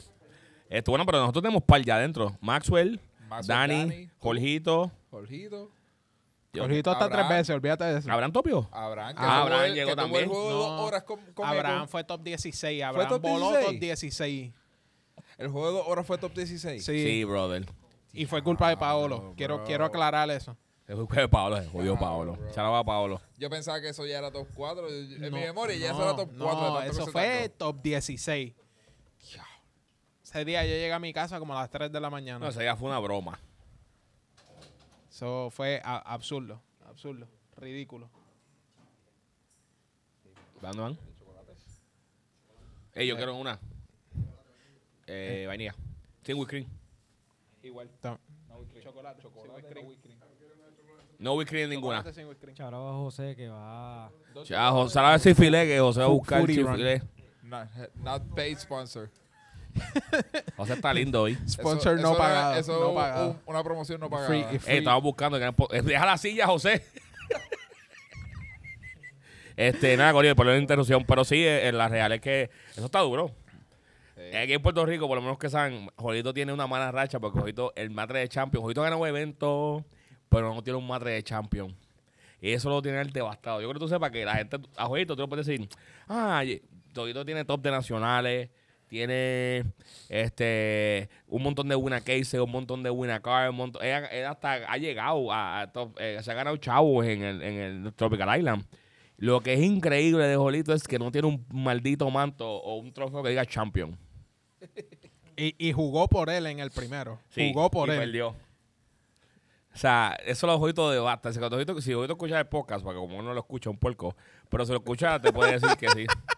Speaker 2: Esto, bueno, pero nosotros tenemos par ya adentro. Maxwell,
Speaker 1: Maxwell,
Speaker 2: Dani,
Speaker 1: Dani.
Speaker 2: Jorgito.
Speaker 1: Jorgito.
Speaker 2: Yo-
Speaker 4: Jorgito hasta
Speaker 1: Abraham.
Speaker 4: tres veces, olvídate de eso.
Speaker 2: ¿Habrán topio?
Speaker 1: Abraham. Que
Speaker 2: Ah,
Speaker 1: tuvo
Speaker 2: Abraham
Speaker 1: el-
Speaker 2: llegó
Speaker 1: que tuvo
Speaker 2: también.
Speaker 1: el juego de dos
Speaker 4: No,
Speaker 1: horas con, con
Speaker 4: Abraham fue top 16.
Speaker 1: ¿Fue
Speaker 4: Abraham
Speaker 1: top
Speaker 4: voló
Speaker 1: 16?
Speaker 4: top 16.
Speaker 1: El juego de dos horas fue top 16.
Speaker 4: Sí.
Speaker 2: Sí, brother.
Speaker 4: Y fue culpa de Paolo. Quiero,
Speaker 1: bro.
Speaker 4: quiero aclarar eso.
Speaker 2: Se fue de Paolo, se jodió
Speaker 1: bro.
Speaker 2: Chalo va Paolo.
Speaker 1: Yo pensaba que eso ya era top 4. En
Speaker 4: No,
Speaker 1: mi memoria ya eso era top 4.
Speaker 4: No, eso fue top 16. Ese día yo llegué a mi casa como a las 3 de la mañana.
Speaker 2: No, ese día fue una broma.
Speaker 4: Eso fue a- absurdo, absurdo, ridículo.
Speaker 2: ¿Dónde van? Ey, yo quiero una. Eh, vainilla. Sin whipped cream.
Speaker 1: Igual.
Speaker 4: Ta-
Speaker 1: Chocolate, chocolate, no whipped cream.
Speaker 2: No whipped cream ninguna.
Speaker 4: whipped.
Speaker 3: Charo a José que va.
Speaker 2: Ya, José, a ver si filé, que José va a buscar
Speaker 4: Foodie
Speaker 2: si
Speaker 4: run.
Speaker 2: filé.
Speaker 1: Not, not paid sponsor.
Speaker 2: José está lindo hoy.
Speaker 4: Sponsor
Speaker 1: Eso-
Speaker 4: no
Speaker 1: eso
Speaker 4: pagado.
Speaker 1: es- Eso
Speaker 4: no
Speaker 1: es
Speaker 4: pagado.
Speaker 1: un- una promoción no pagada.
Speaker 4: Free- y
Speaker 2: Eh,
Speaker 4: free.
Speaker 2: estamos buscando. que- eh, Deja la silla, José. este, nada, Corillo, por la interrupción. Pero sí, eh, la real es que eso está duro.
Speaker 1: Sí.
Speaker 2: Aquí en Puerto Rico, por lo menos que saben, Jolito tiene una mala racha porque Jolito, el matre de champion. Jolito gana un evento, pero no tiene un matre de champion. Y eso lo tiene el devastado. Yo creo que tú sepas que la gente, a Jolito tú le puedes decir, ah, Jolito tiene top de nacionales, tiene este un montón de winner cases, un montón de winner card, un montón, él, él hasta ha llegado a, a top, eh, se ha ganado chavos en el, en el Tropical Island. Lo que es increíble de Jolito es que no tiene un maldito manto o un trofeo que diga champion. *laughs*
Speaker 4: Y, y jugó por él en el primero.
Speaker 2: Sí,
Speaker 4: jugó por
Speaker 2: y
Speaker 4: él.
Speaker 2: perdió. O sea, eso lo Jojito de basta. Si Jojito, si escucha el podcast, porque como uno lo escucha un puerco, pero si lo escucha te puede decir que sí. *laughs*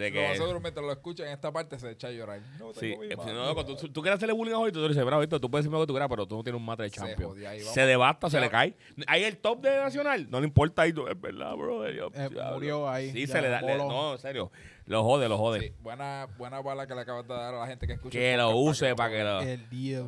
Speaker 2: De
Speaker 1: Lo más
Speaker 2: que...
Speaker 1: seguro mientras lo escuchan en esta parte se echa a llorar. No
Speaker 2: Sí,
Speaker 1: tengo mi
Speaker 2: eh, no, cuando tú, tú quieres hacerle bullying a Jojito, tú le dices, bravo, Jojito, tú puedes decirme lo que tú quieras, pero tú no tienes un matre de
Speaker 1: Se
Speaker 2: champion.
Speaker 1: jodió, ahí.
Speaker 2: Se devasta, se le cae. Ahí el top de Nacional, no le importa ahí, tú, es verdad, bro.
Speaker 4: Eh, murió ahí,
Speaker 2: Sí,
Speaker 4: ya,
Speaker 2: se le da, le- no, en serio, lo jode, lo jode.
Speaker 1: Sí, buena, buena bala que le acabas de dar a la gente que escucha.
Speaker 2: Que lo use para que lo...
Speaker 4: El deal.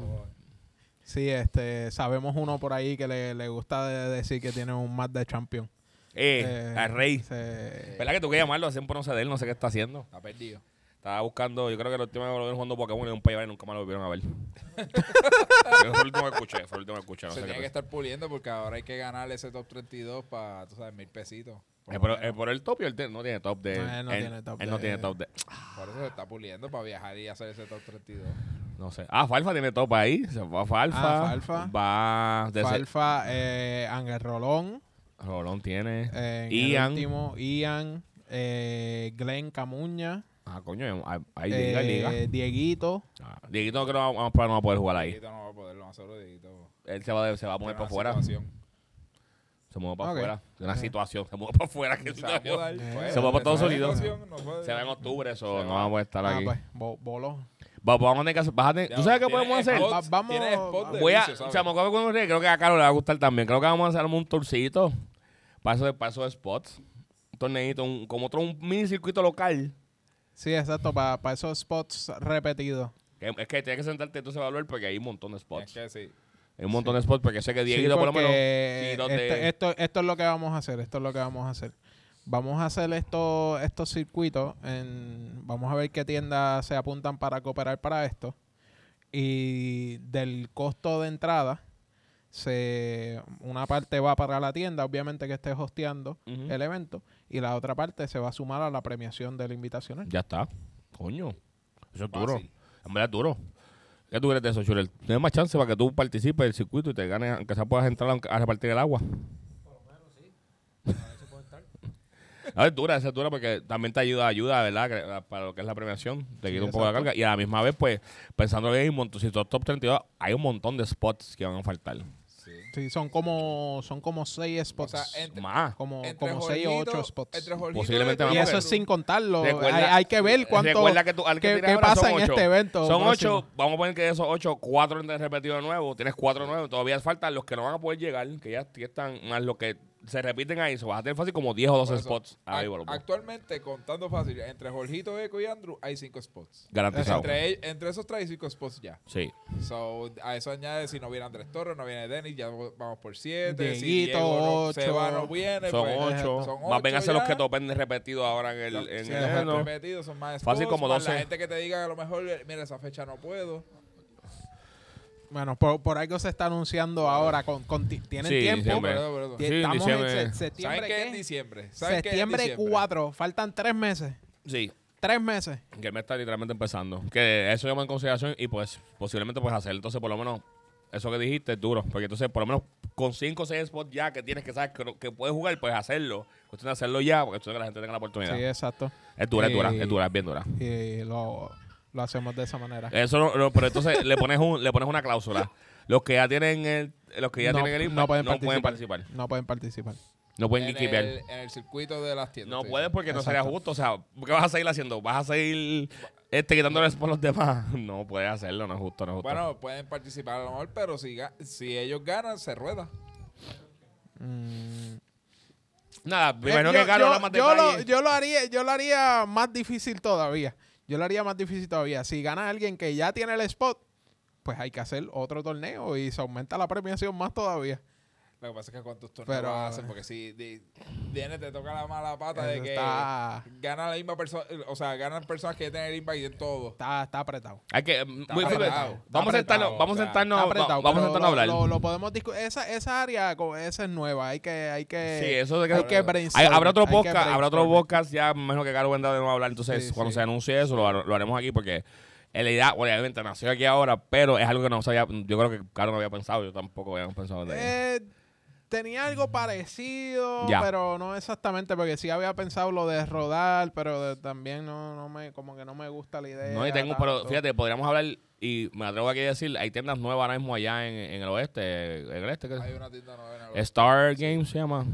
Speaker 4: Sí, este, sabemos uno por ahí que le, le gusta de- decir que tiene un match de champion.
Speaker 2: Eh,
Speaker 4: Eh,
Speaker 2: al rey.
Speaker 4: se-
Speaker 2: ¿Verdad que tú quieres llamarlo? Siempre no sé de él, no sé qué está haciendo.
Speaker 1: Está perdido.
Speaker 2: Estaba buscando, yo creo que el último que lo vieron jugando Pokémon en un país y nunca más lo volvieron a ver. *laughs* Fue el último que escuché, fue el último que escuché. No
Speaker 1: se
Speaker 2: sé
Speaker 1: tiene
Speaker 2: qué
Speaker 1: que estar puliendo porque ahora hay que ganar ese top 32 para, tú sabes, mil pesitos. Por,
Speaker 2: ¿Es por,
Speaker 1: menos.
Speaker 2: es por el top y él te- no tiene top de.
Speaker 4: No, él no tiene top
Speaker 2: él no
Speaker 4: de-
Speaker 2: tiene top de.
Speaker 1: Por eso se está puliendo para viajar y hacer ese top 32.
Speaker 2: No sé. Ah, Falfa tiene top ahí. Se va Falfa.
Speaker 4: Ah, Falfa.
Speaker 2: Va.
Speaker 4: Falfa, eh, Ángel Rolón,
Speaker 2: Rolón tiene.
Speaker 4: eh,
Speaker 2: Ian.
Speaker 4: el último, Ian, eh, Glenn Camuña,
Speaker 2: Ah, coño, hay
Speaker 4: eh,
Speaker 2: liga, liga.
Speaker 4: Dieguito.
Speaker 2: Ah, Dieguito no creo que vamos, vamos a poder jugar ahí.
Speaker 1: Dieguito no va a poder, lo más seguro Dieguito.
Speaker 2: Él se va, de- se va a mover
Speaker 1: Tiene
Speaker 2: para
Speaker 1: una
Speaker 2: afuera.
Speaker 1: situación.
Speaker 2: Se mueve para
Speaker 4: Ok.
Speaker 2: afuera. De una
Speaker 4: Ok.
Speaker 2: situación. Se mueve para afuera. que
Speaker 1: Se va
Speaker 4: Eh,
Speaker 1: pues,
Speaker 2: se va para Estados Unidos.
Speaker 1: situación no
Speaker 2: Se va en octubre, eso
Speaker 1: Se
Speaker 2: no
Speaker 1: va.
Speaker 2: vamos a estar
Speaker 4: Ah,
Speaker 2: aquí.
Speaker 4: pues, bo- voló.
Speaker 2: Va- vamos a tener que hacer- ¿Tú sabes qué podemos hacer?
Speaker 4: Va- vamos-
Speaker 2: Voy a,
Speaker 1: vicio,
Speaker 2: o sea, me acuerdo con creo que a Carlos le va a gustar también. Creo que vamos a hacer un tourcito para esos, para esos spots. Un torneito, un- como otro un mini circuito local.
Speaker 4: Sí, exacto, para esos spots repetidos.
Speaker 2: Que- es que tienes que sentarte entonces a evaluar porque hay un montón de
Speaker 1: Es
Speaker 2: spots.
Speaker 1: que sí.
Speaker 2: Hay un montón de spots porque sé que
Speaker 4: Sí,
Speaker 2: Dieguito por lo menos.
Speaker 4: porque
Speaker 2: sí, donde-
Speaker 4: este- esto, esto es lo que vamos a hacer, esto es lo que vamos a hacer. Vamos a hacer esto, estos circuitos, en, vamos a ver qué tiendas se apuntan para cooperar para esto. Y del costo de entrada, se una parte va para la tienda, obviamente que esté hosteando el evento, y la otra parte se va a sumar a la premiación del invitacional.
Speaker 2: Ya está. Coño. Eso es duro. En verdad es duro. ¿Qué tú crees de eso, Churel? Tienes más chance para que tú participes del circuito y te ganes, aunque sea puedas entrar a repartir el agua. A ver, *laughs* dura, esa es dura porque también te ayuda, ayuda, ¿verdad? Para lo que es la premiación, te
Speaker 4: Sí,
Speaker 2: quita un poco de carga. Y a la misma vez, pues, pensando que hay un montón, si tú top 32, hay un montón de spots que van a faltar.
Speaker 1: Sí.
Speaker 4: Sí, son como, son como seis
Speaker 1: O
Speaker 4: spots.
Speaker 1: sea, entre,
Speaker 2: Más.
Speaker 4: como
Speaker 1: entre
Speaker 4: como seis o ocho spots.
Speaker 2: Posiblemente
Speaker 1: y
Speaker 2: más,
Speaker 4: y eso es sin contarlo.
Speaker 2: Recuerda-
Speaker 4: hay, hay que ver cuánto
Speaker 2: Recuerda que tú, al que
Speaker 4: qué, pasa en
Speaker 2: ocho.
Speaker 4: este evento.
Speaker 2: Son
Speaker 4: próximo.
Speaker 2: ocho, vamos a poner que de esos ocho, cuatro han repetido de nuevo. Tienes cuatro nuevos. Todavía faltan los que no van a poder llegar, que ya, ya están, más los que se repiten ahí. Se vas a tener fácil como 10 o 12
Speaker 1: Por eso,
Speaker 2: spots. Ahí,
Speaker 1: ac-
Speaker 2: boludo.
Speaker 1: actualmente, contando fácil, entre Jorgito, Eco y Andrew hay cinco spots.
Speaker 2: Garantizado.
Speaker 1: Entre, entre esos tres hay cinco spots ya.
Speaker 2: Sí.
Speaker 1: So, a eso añade si no viene Andrés Torres, no viene Denis, ya vamos por siete. si
Speaker 4: Dieguito,
Speaker 1: Diego no- se
Speaker 4: ocho.
Speaker 1: va, no viene.
Speaker 2: Son
Speaker 1: pues,
Speaker 2: ocho.
Speaker 1: son
Speaker 2: Más ser los que topen repetidos ahora en el. En
Speaker 1: sí,
Speaker 2: el evento.
Speaker 1: repetidos son más
Speaker 2: Fácil
Speaker 1: spots,
Speaker 2: como
Speaker 1: más
Speaker 2: 12.
Speaker 1: La gente que te diga a lo mejor, mira, esa fecha no puedo.
Speaker 4: Bueno, por, por algo se está anunciando ahora. Con, con ti- tienen
Speaker 2: Sí,
Speaker 4: tiempo.
Speaker 2: Sí, en
Speaker 4: Estamos
Speaker 2: diciembre.
Speaker 4: en se- septiembre.
Speaker 1: ¿Saben qué? En
Speaker 4: ¿qué?
Speaker 1: diciembre.
Speaker 4: Septiembre
Speaker 1: diciembre.
Speaker 4: 4. Faltan tres meses.
Speaker 2: Sí.
Speaker 4: Tres meses.
Speaker 2: Que mes está literalmente empezando. Que eso llama en consideración y pues posiblemente puedes hacer. Entonces, por lo menos, eso que dijiste es duro. Porque entonces, por lo menos, con 5 o 6 spots ya que tienes que saber que, que puedes jugar, puedes hacerlo. Cuestión de hacerlo ya, porque esto es que la gente tenga la oportunidad.
Speaker 4: Sí, exacto.
Speaker 2: es dura, es dura, es dura, es bien dura.
Speaker 4: Y lo, lo hacemos de esa manera.
Speaker 2: Eso no, no, pero entonces le pones un, le pones una cláusula. Los que ya tienen el, los que ya
Speaker 4: No-
Speaker 2: tienen el
Speaker 4: no pueden
Speaker 2: no pueden
Speaker 4: participar.
Speaker 2: participar.
Speaker 4: No pueden participar.
Speaker 2: No pueden
Speaker 1: en,
Speaker 2: equipear.
Speaker 1: el, en el circuito de las tiendas.
Speaker 2: No
Speaker 1: sí,
Speaker 2: puedes porque no sería justo. O sea, ¿qué vas a seguir haciendo? ¿Vas a seguir este, quitándoles por los demás? *laughs* No puedes hacerlo, no es justo, no es justo.
Speaker 1: Bueno, pueden participar a lo mejor, pero si, si ellos ganan, se rueda.
Speaker 4: Mm.
Speaker 2: Nada, me
Speaker 4: Eh, yo,
Speaker 2: que
Speaker 4: yo-
Speaker 2: habla más
Speaker 4: yo lo, yo lo haría, yo lo haría más difícil todavía. Yo lo haría más difícil todavía. Si gana alguien que ya tiene el spot, pues hay que hacer otro torneo y se aumenta la premiación más todavía.
Speaker 1: Lo que pasa es que cuántos torneos
Speaker 4: Pero-
Speaker 1: vas a hacer, porque si di- viene, te toca la mala pata de que
Speaker 4: está,
Speaker 1: gana la misma persona, o sea, ganan personas que tienen el y en todo.
Speaker 4: está, está apretado.
Speaker 2: Hay que, muy
Speaker 1: apretado,
Speaker 2: fíjate,
Speaker 1: está
Speaker 2: vamos a
Speaker 1: apretado,
Speaker 2: sentarnos, vamos a sentarnos,
Speaker 4: Está
Speaker 2: va-
Speaker 4: apretado.
Speaker 2: vamos a sentarnos a hablar.
Speaker 4: Lo, lo podemos discutir. Esa, esa área, esa es nueva. Hay que, hay que,
Speaker 2: Sí, eso de que-
Speaker 4: hay que brainstorm,
Speaker 2: habrá otro podcast, habrá otro podcast, ya me imagino que Caro vendrá de nuevo a hablar, entonces
Speaker 4: Sí,
Speaker 2: cuando
Speaker 4: sí.
Speaker 2: se anuncie eso lo, lo haremos aquí porque en la idea, obviamente nació aquí ahora, pero es algo que no sabía, yo creo que Caro no había pensado, yo tampoco había pensado de
Speaker 4: Eh, tenía algo parecido,
Speaker 2: Ya.
Speaker 4: pero no exactamente, porque sí había pensado lo de rodar, pero de- también no, no me, como que no me gusta la idea.
Speaker 2: No, y tengo, pero fíjate, podríamos hablar, y me atrevo aquí a decir, hay tiendas nuevas ahora mismo allá en, en el oeste, en el este, ¿qué?
Speaker 1: Hay una tienda nueva en el
Speaker 2: Star Games se llama.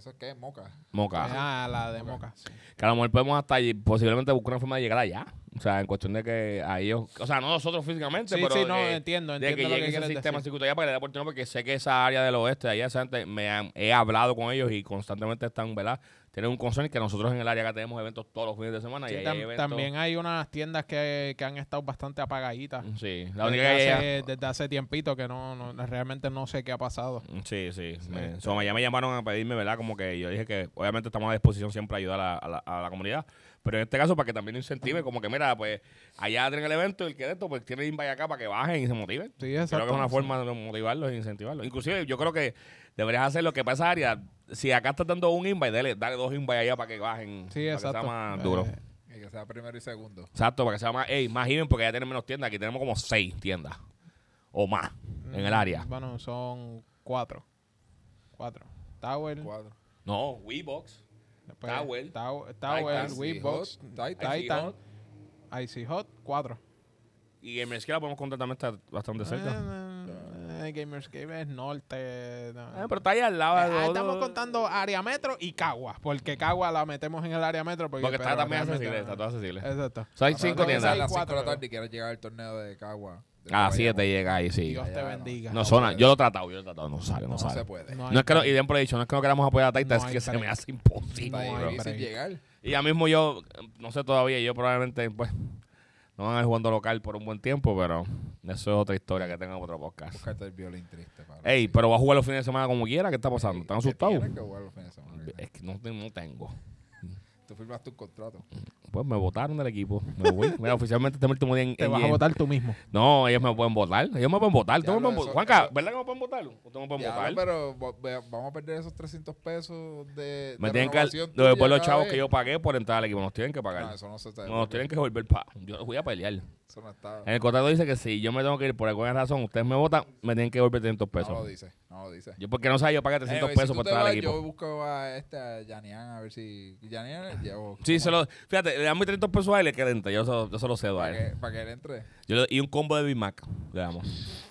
Speaker 1: ¿Eso es qué? Moca.
Speaker 2: Moca.
Speaker 4: Ah, la de Moca. sí.
Speaker 2: Que a lo mejor podemos hasta allí, posiblemente buscar una forma de llegar allá. O sea, en cuestión de que a ellos, o sea, no nosotros físicamente,
Speaker 4: Sí,
Speaker 2: pero
Speaker 4: sí, no,
Speaker 2: que-
Speaker 4: entiendo,
Speaker 2: de que
Speaker 4: entiendo lo
Speaker 2: llegue
Speaker 4: que
Speaker 2: ese sistema
Speaker 4: decir.
Speaker 2: circuito allá para que le dé oportunidad, porque sé que esa área del oeste, allá esa gente, me han- he hablado con ellos y constantemente están, ¿verdad? Tienen un concern que nosotros en el área acá tenemos eventos todos los fines de semana
Speaker 4: Sí,
Speaker 2: y
Speaker 4: tam-
Speaker 2: hay eventos.
Speaker 4: también hay unas tiendas que, que han estado bastante apagaditas.
Speaker 2: Sí, la
Speaker 4: Desde
Speaker 2: única que
Speaker 4: hace, desde hace tiempito que no, no realmente no sé qué ha pasado.
Speaker 2: Sí, sí. Me, so, ya me llamaron a pedirme, ¿verdad? Como que yo dije que obviamente estamos a disposición siempre a ayudar a, a la, a la comunidad. Pero en este caso, para que también incentive, como que mira, pues allá tienen el evento, el que de esto, pues tiene que ir acá para que bajen y se motiven.
Speaker 4: Sí,
Speaker 2: Creo
Speaker 4: exacto.
Speaker 2: que es una forma de motivarlos e incentivarlos. Inclusive, yo creo que deberías hacer lo que para esa área. Si acá estás dando un invite, dale, dale dos invites allá para que bajen.
Speaker 4: Sí,
Speaker 2: para
Speaker 4: exacto.
Speaker 2: que sea más
Speaker 4: Eh,
Speaker 2: duro.
Speaker 1: Y que sea primero y segundo.
Speaker 2: Exacto, para que sea más, ey, más even, porque ya tienen menos tiendas. Aquí tenemos como seis tiendas. O más en el área.
Speaker 4: Bueno, son cuatro. Cuatro. Tower.
Speaker 1: Cuatro.
Speaker 2: No, WeBox.
Speaker 4: después
Speaker 2: Tower.
Speaker 4: Tow- Tower,
Speaker 2: Titan,
Speaker 4: Weebox,
Speaker 1: Titan.
Speaker 4: Titan, Icy Hot, cuatro.
Speaker 2: Y en Mezquila podemos contar también está bastante cerca.
Speaker 4: Eh, eh, Gamerscape es norte. no.
Speaker 2: Ah, pero está ahí al lado.
Speaker 4: Ah, estamos contando área metro y Cagua, porque Cagua la metemos en el área metro. Porque,
Speaker 2: Porque está también accesible,
Speaker 4: no.
Speaker 2: está todo accesible.
Speaker 4: Exacto.
Speaker 2: So, hay cinco tiendas.
Speaker 1: a las
Speaker 4: Hay
Speaker 1: 5 de la
Speaker 4: cuatro.
Speaker 1: tarde y quieres llegar al torneo de Cagua.
Speaker 2: Ah,
Speaker 1: Guayama.
Speaker 2: siete llega ahí, sí.
Speaker 4: Dios te bendiga.
Speaker 2: No son, yo lo he tratado, yo lo he tratado, no sale, no,
Speaker 1: No,
Speaker 2: sale.
Speaker 1: se puede.
Speaker 4: No
Speaker 2: No es que no, y siempre he dicho, no es que no queramos apoyar a Taita,
Speaker 4: No
Speaker 2: es que se me hace imposible,
Speaker 1: Está
Speaker 4: No
Speaker 1: difícil llegar.
Speaker 2: Y ya mismo yo, no sé todavía, yo probablemente, pues, no van a ir jugando local por un buen tiempo, pero eso es otra historia que tengo en otro podcast.
Speaker 1: Buscarte el violín triste. Para
Speaker 2: Ey, pero va a jugar los fines de semana como quiera, ¿qué está pasando? ¿Están asustados?
Speaker 1: Tienes que jugar los fines de semana.
Speaker 2: Es que no, no tengo.
Speaker 1: Tú firmaste un contrato.
Speaker 2: Pues me votaron del equipo. Me voy. *laughs* Mira, oficialmente este último día en,
Speaker 4: Te
Speaker 2: en-
Speaker 4: vas a votar tú mismo.
Speaker 2: No, ellos me pueden votar. Ellos me pueden votar. ¿Tú me pueden
Speaker 1: eso-?
Speaker 2: Juanca,
Speaker 1: eso-
Speaker 2: ¿verdad que me pueden votar? ¿Ustedes me pueden
Speaker 1: Ya,
Speaker 2: votar?
Speaker 1: pero vamos a perder esos 300 pesos de.
Speaker 2: Me
Speaker 1: de
Speaker 2: tienen que
Speaker 1: tuya
Speaker 2: los chavos
Speaker 1: vez.
Speaker 2: que yo pagué por entrar al equipo. Nos tienen que
Speaker 1: No,
Speaker 2: pagar.
Speaker 1: eso no se te
Speaker 2: Nos tienen que devolver pa. Yo voy a pelear.
Speaker 1: Eso no está.
Speaker 2: En el contrato dice que si yo me tengo que ir por alguna razón, ustedes me votan, me tienen que devolver 300
Speaker 1: No lo
Speaker 2: pesos.
Speaker 1: dice. No lo dice.
Speaker 2: Yo porque no sabía, yo pagué 300
Speaker 1: Anyway, si
Speaker 2: pesos
Speaker 1: tú
Speaker 2: por entrar al equipo.
Speaker 1: Yo busco a este a Yanian a ver si. Yanian. *laughs* ya, o-
Speaker 2: Sí, se lo, fíjate, le dan mis 300 pesos a él y le queda 30. Yo, se lo- yo se lo cedo a
Speaker 1: Para
Speaker 2: él.
Speaker 1: que, para que él entre.
Speaker 2: Yo le- y un combo de Big Mac le damos.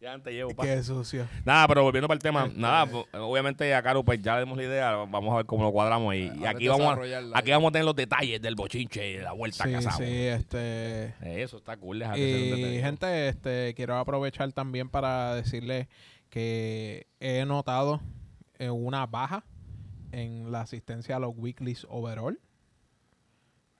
Speaker 2: ya antes llevo, pa.
Speaker 4: Qué sucio.
Speaker 2: Nada, pero volviendo para el tema,
Speaker 1: Este-
Speaker 2: nada, pues, obviamente a Caro pues ya le dimos la idea, vamos a ver cómo lo cuadramos y, y
Speaker 1: Ahora
Speaker 2: aquí
Speaker 1: es
Speaker 2: vamos a, aquí vamos a tener los detalles del bochinche y de la vuelta
Speaker 4: Sí,
Speaker 2: a casa.
Speaker 4: sí, este...
Speaker 2: Eh, Eso está cool, déjate ser un
Speaker 4: Y gente, este, quiero aprovechar también para decirles que he notado una baja en la asistencia a los weeklies overall.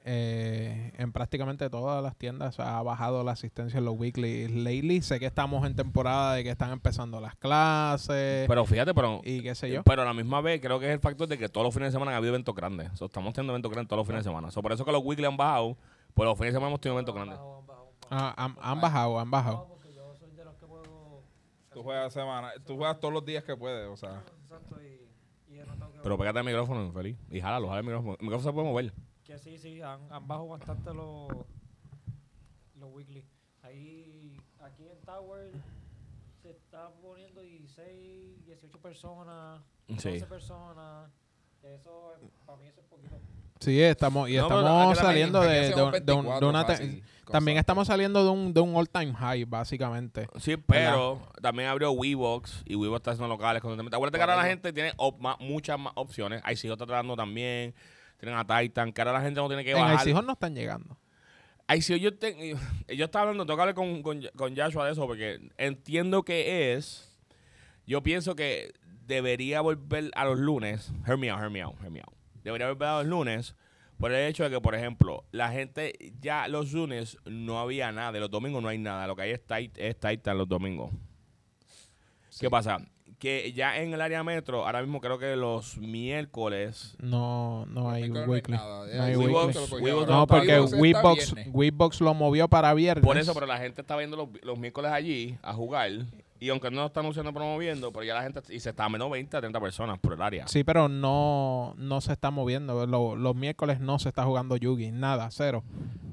Speaker 4: Eh, en prácticamente todas las tiendas ha bajado la asistencia en los weeklies lately. Sé que estamos en temporada de que están empezando las clases
Speaker 2: Pero fíjate, pero,
Speaker 4: y qué sé yo.
Speaker 2: pero a la misma vez creo que es el factor de que todos los fines de semana ha habido eventos grandes. So, estamos teniendo eventos grandes todos los fines de semana. So, por eso que los weekly han bajado, pues los fines de semana hemos tenido eventos grandes.
Speaker 4: Ah, han, han bajado, han bajado.
Speaker 3: porque yo soy de los que puedo.
Speaker 1: Tú juegas semana. Tú juegas todos los días que puedes. O sea.
Speaker 3: Exacto, y, y he notado que,
Speaker 2: Pero pégate el micrófono, feliz. Y jálalo, jala el micrófono. El micrófono se puede mover.
Speaker 3: que sí, sí, han, han bajado bastante los, los weekly. Ahí, aquí en Tower se está poniendo 16, 18 personas, 12
Speaker 2: Sí.
Speaker 3: personas. Eso, para mí, eso es poquito.
Speaker 4: Sí, estamos, y
Speaker 2: No,
Speaker 4: estamos saliendo de, de, un- de un- de una...
Speaker 1: 24
Speaker 4: te-
Speaker 1: fácil,
Speaker 4: también estamos saliendo de un, de un all-time high, básicamente.
Speaker 2: Sí, pero también abrió WeBox y WeBox está haciendo locales constantemente. Acuérdate que ahora la gente tiene op- muchas más opciones. Hay está tratando también. Tienen a Titan, que ahora la gente no tiene que
Speaker 4: En
Speaker 2: bajar.
Speaker 4: Hijos no están llegando.
Speaker 2: Si yo, te- yo estaba hablando, tengo que hablar con, con, con Joshua de eso porque entiendo que es. Yo pienso que debería volver a los lunes. Hear me out, hear me out, hear me out. Debería volver a los lunes por el hecho de que, por ejemplo, la gente ya los lunes no había nada, de los domingos no hay nada. Lo que hay es, tit- es Titan los domingos. ¿Qué pasa? Que ya en el área metro, ahora mismo creo que los miércoles.
Speaker 4: No, no hay weekly.
Speaker 1: nada,
Speaker 4: No hay
Speaker 2: Weekly.
Speaker 4: No, porque.
Speaker 1: Weebox
Speaker 4: lo movió para viernes.
Speaker 2: Por eso, pero la gente está viendo los, los miércoles allí a jugar. Y aunque no lo están anunciando promoviendo, pero ya la gente. Y se está a menos 20 a 30 personas por el área.
Speaker 4: Sí, pero no, no se está moviendo. Lo- los miércoles no se está jugando Yugi. Nada, cero.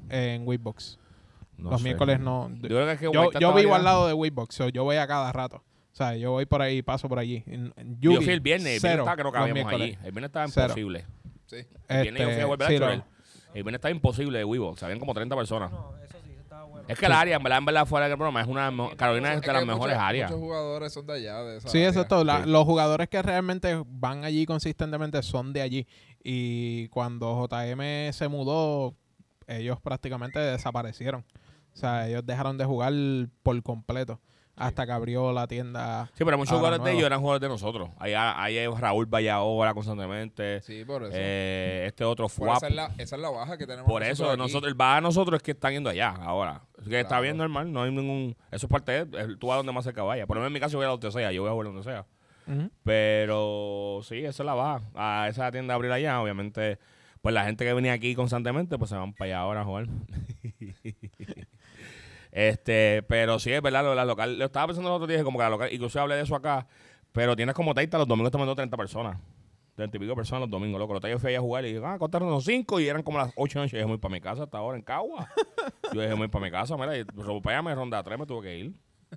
Speaker 4: En Weebox.
Speaker 2: No
Speaker 4: los
Speaker 2: sé.
Speaker 4: miércoles no.
Speaker 2: Yo creo que es que
Speaker 4: Yo, yo vivo al lado de Weebox. so yo voy a cada rato. O sea, yo voy por ahí, paso por allí. En
Speaker 2: Yo
Speaker 4: Yugi,
Speaker 2: fui el viernes. El viernes
Speaker 4: cero
Speaker 2: estaba que allí. El viernes estaba
Speaker 4: Cero.
Speaker 2: imposible.
Speaker 1: Sí.
Speaker 2: El viernes yo fui a
Speaker 4: Este,
Speaker 2: volver
Speaker 4: sí,
Speaker 2: a
Speaker 4: lo-
Speaker 2: Chorel. El viernes estaba imposible de Weebox. Habían como 30 personas.
Speaker 3: No, sí, eso estaba bueno.
Speaker 2: Es que el área, en verdad, en verdad, fuera del broma, es una. de Carolina es
Speaker 1: Es
Speaker 2: de
Speaker 1: que
Speaker 2: las
Speaker 1: muchos-
Speaker 2: mejores áreas.
Speaker 1: Muchos jugadores son de allá. De esa
Speaker 4: Sí, exacto. La-
Speaker 2: Sí.
Speaker 4: Los jugadores que realmente van allí consistentemente son de allí. Y cuando JM se mudó, ellos prácticamente desaparecieron. O sea, ellos dejaron de jugar por completo hasta que abrió la tienda.
Speaker 2: Sí, pero muchos jugadores de ellos eran jugadores de nosotros. Ahí, ahí hay Raúl Vallahora constantemente.
Speaker 1: Sí, por eso.
Speaker 2: Eh, este otro Fuap.
Speaker 1: esa, es la, esa es la baja que tenemos.
Speaker 2: Por eso,
Speaker 1: aquí.
Speaker 2: nosotros, el va a nosotros es que están yendo allá ahora. Así que está
Speaker 1: Claro.
Speaker 2: bien normal, no hay ningún. Eso es parte de. Tú vas donde más cerca vaya. Por lo menos en mi caso, yo voy a donde sea. Yo voy a jugar donde sea. Pero sí, esa es la baja. A esa tienda abrir allá, obviamente. Pues la gente que venía aquí constantemente, pues se van para allá ahora a jugar. *laughs* este, pero sí, es verdad, lo de la local. Lo estaba pensando el otro día, como que la local. Incluso hablé de eso acá. Pero tienes como 30, los domingos te mandó 30 personas. 30 y pico personas los domingos, loco. Los yo fui a jugar y dije, ah, contaron los 5 y eran como las 8 de la noche. Yo dije, muy para mi casa hasta ahora en Cagua. *laughs* yo dije, muy para mi casa, mira, y robo para allá, me ronda 3, me tuve que ir.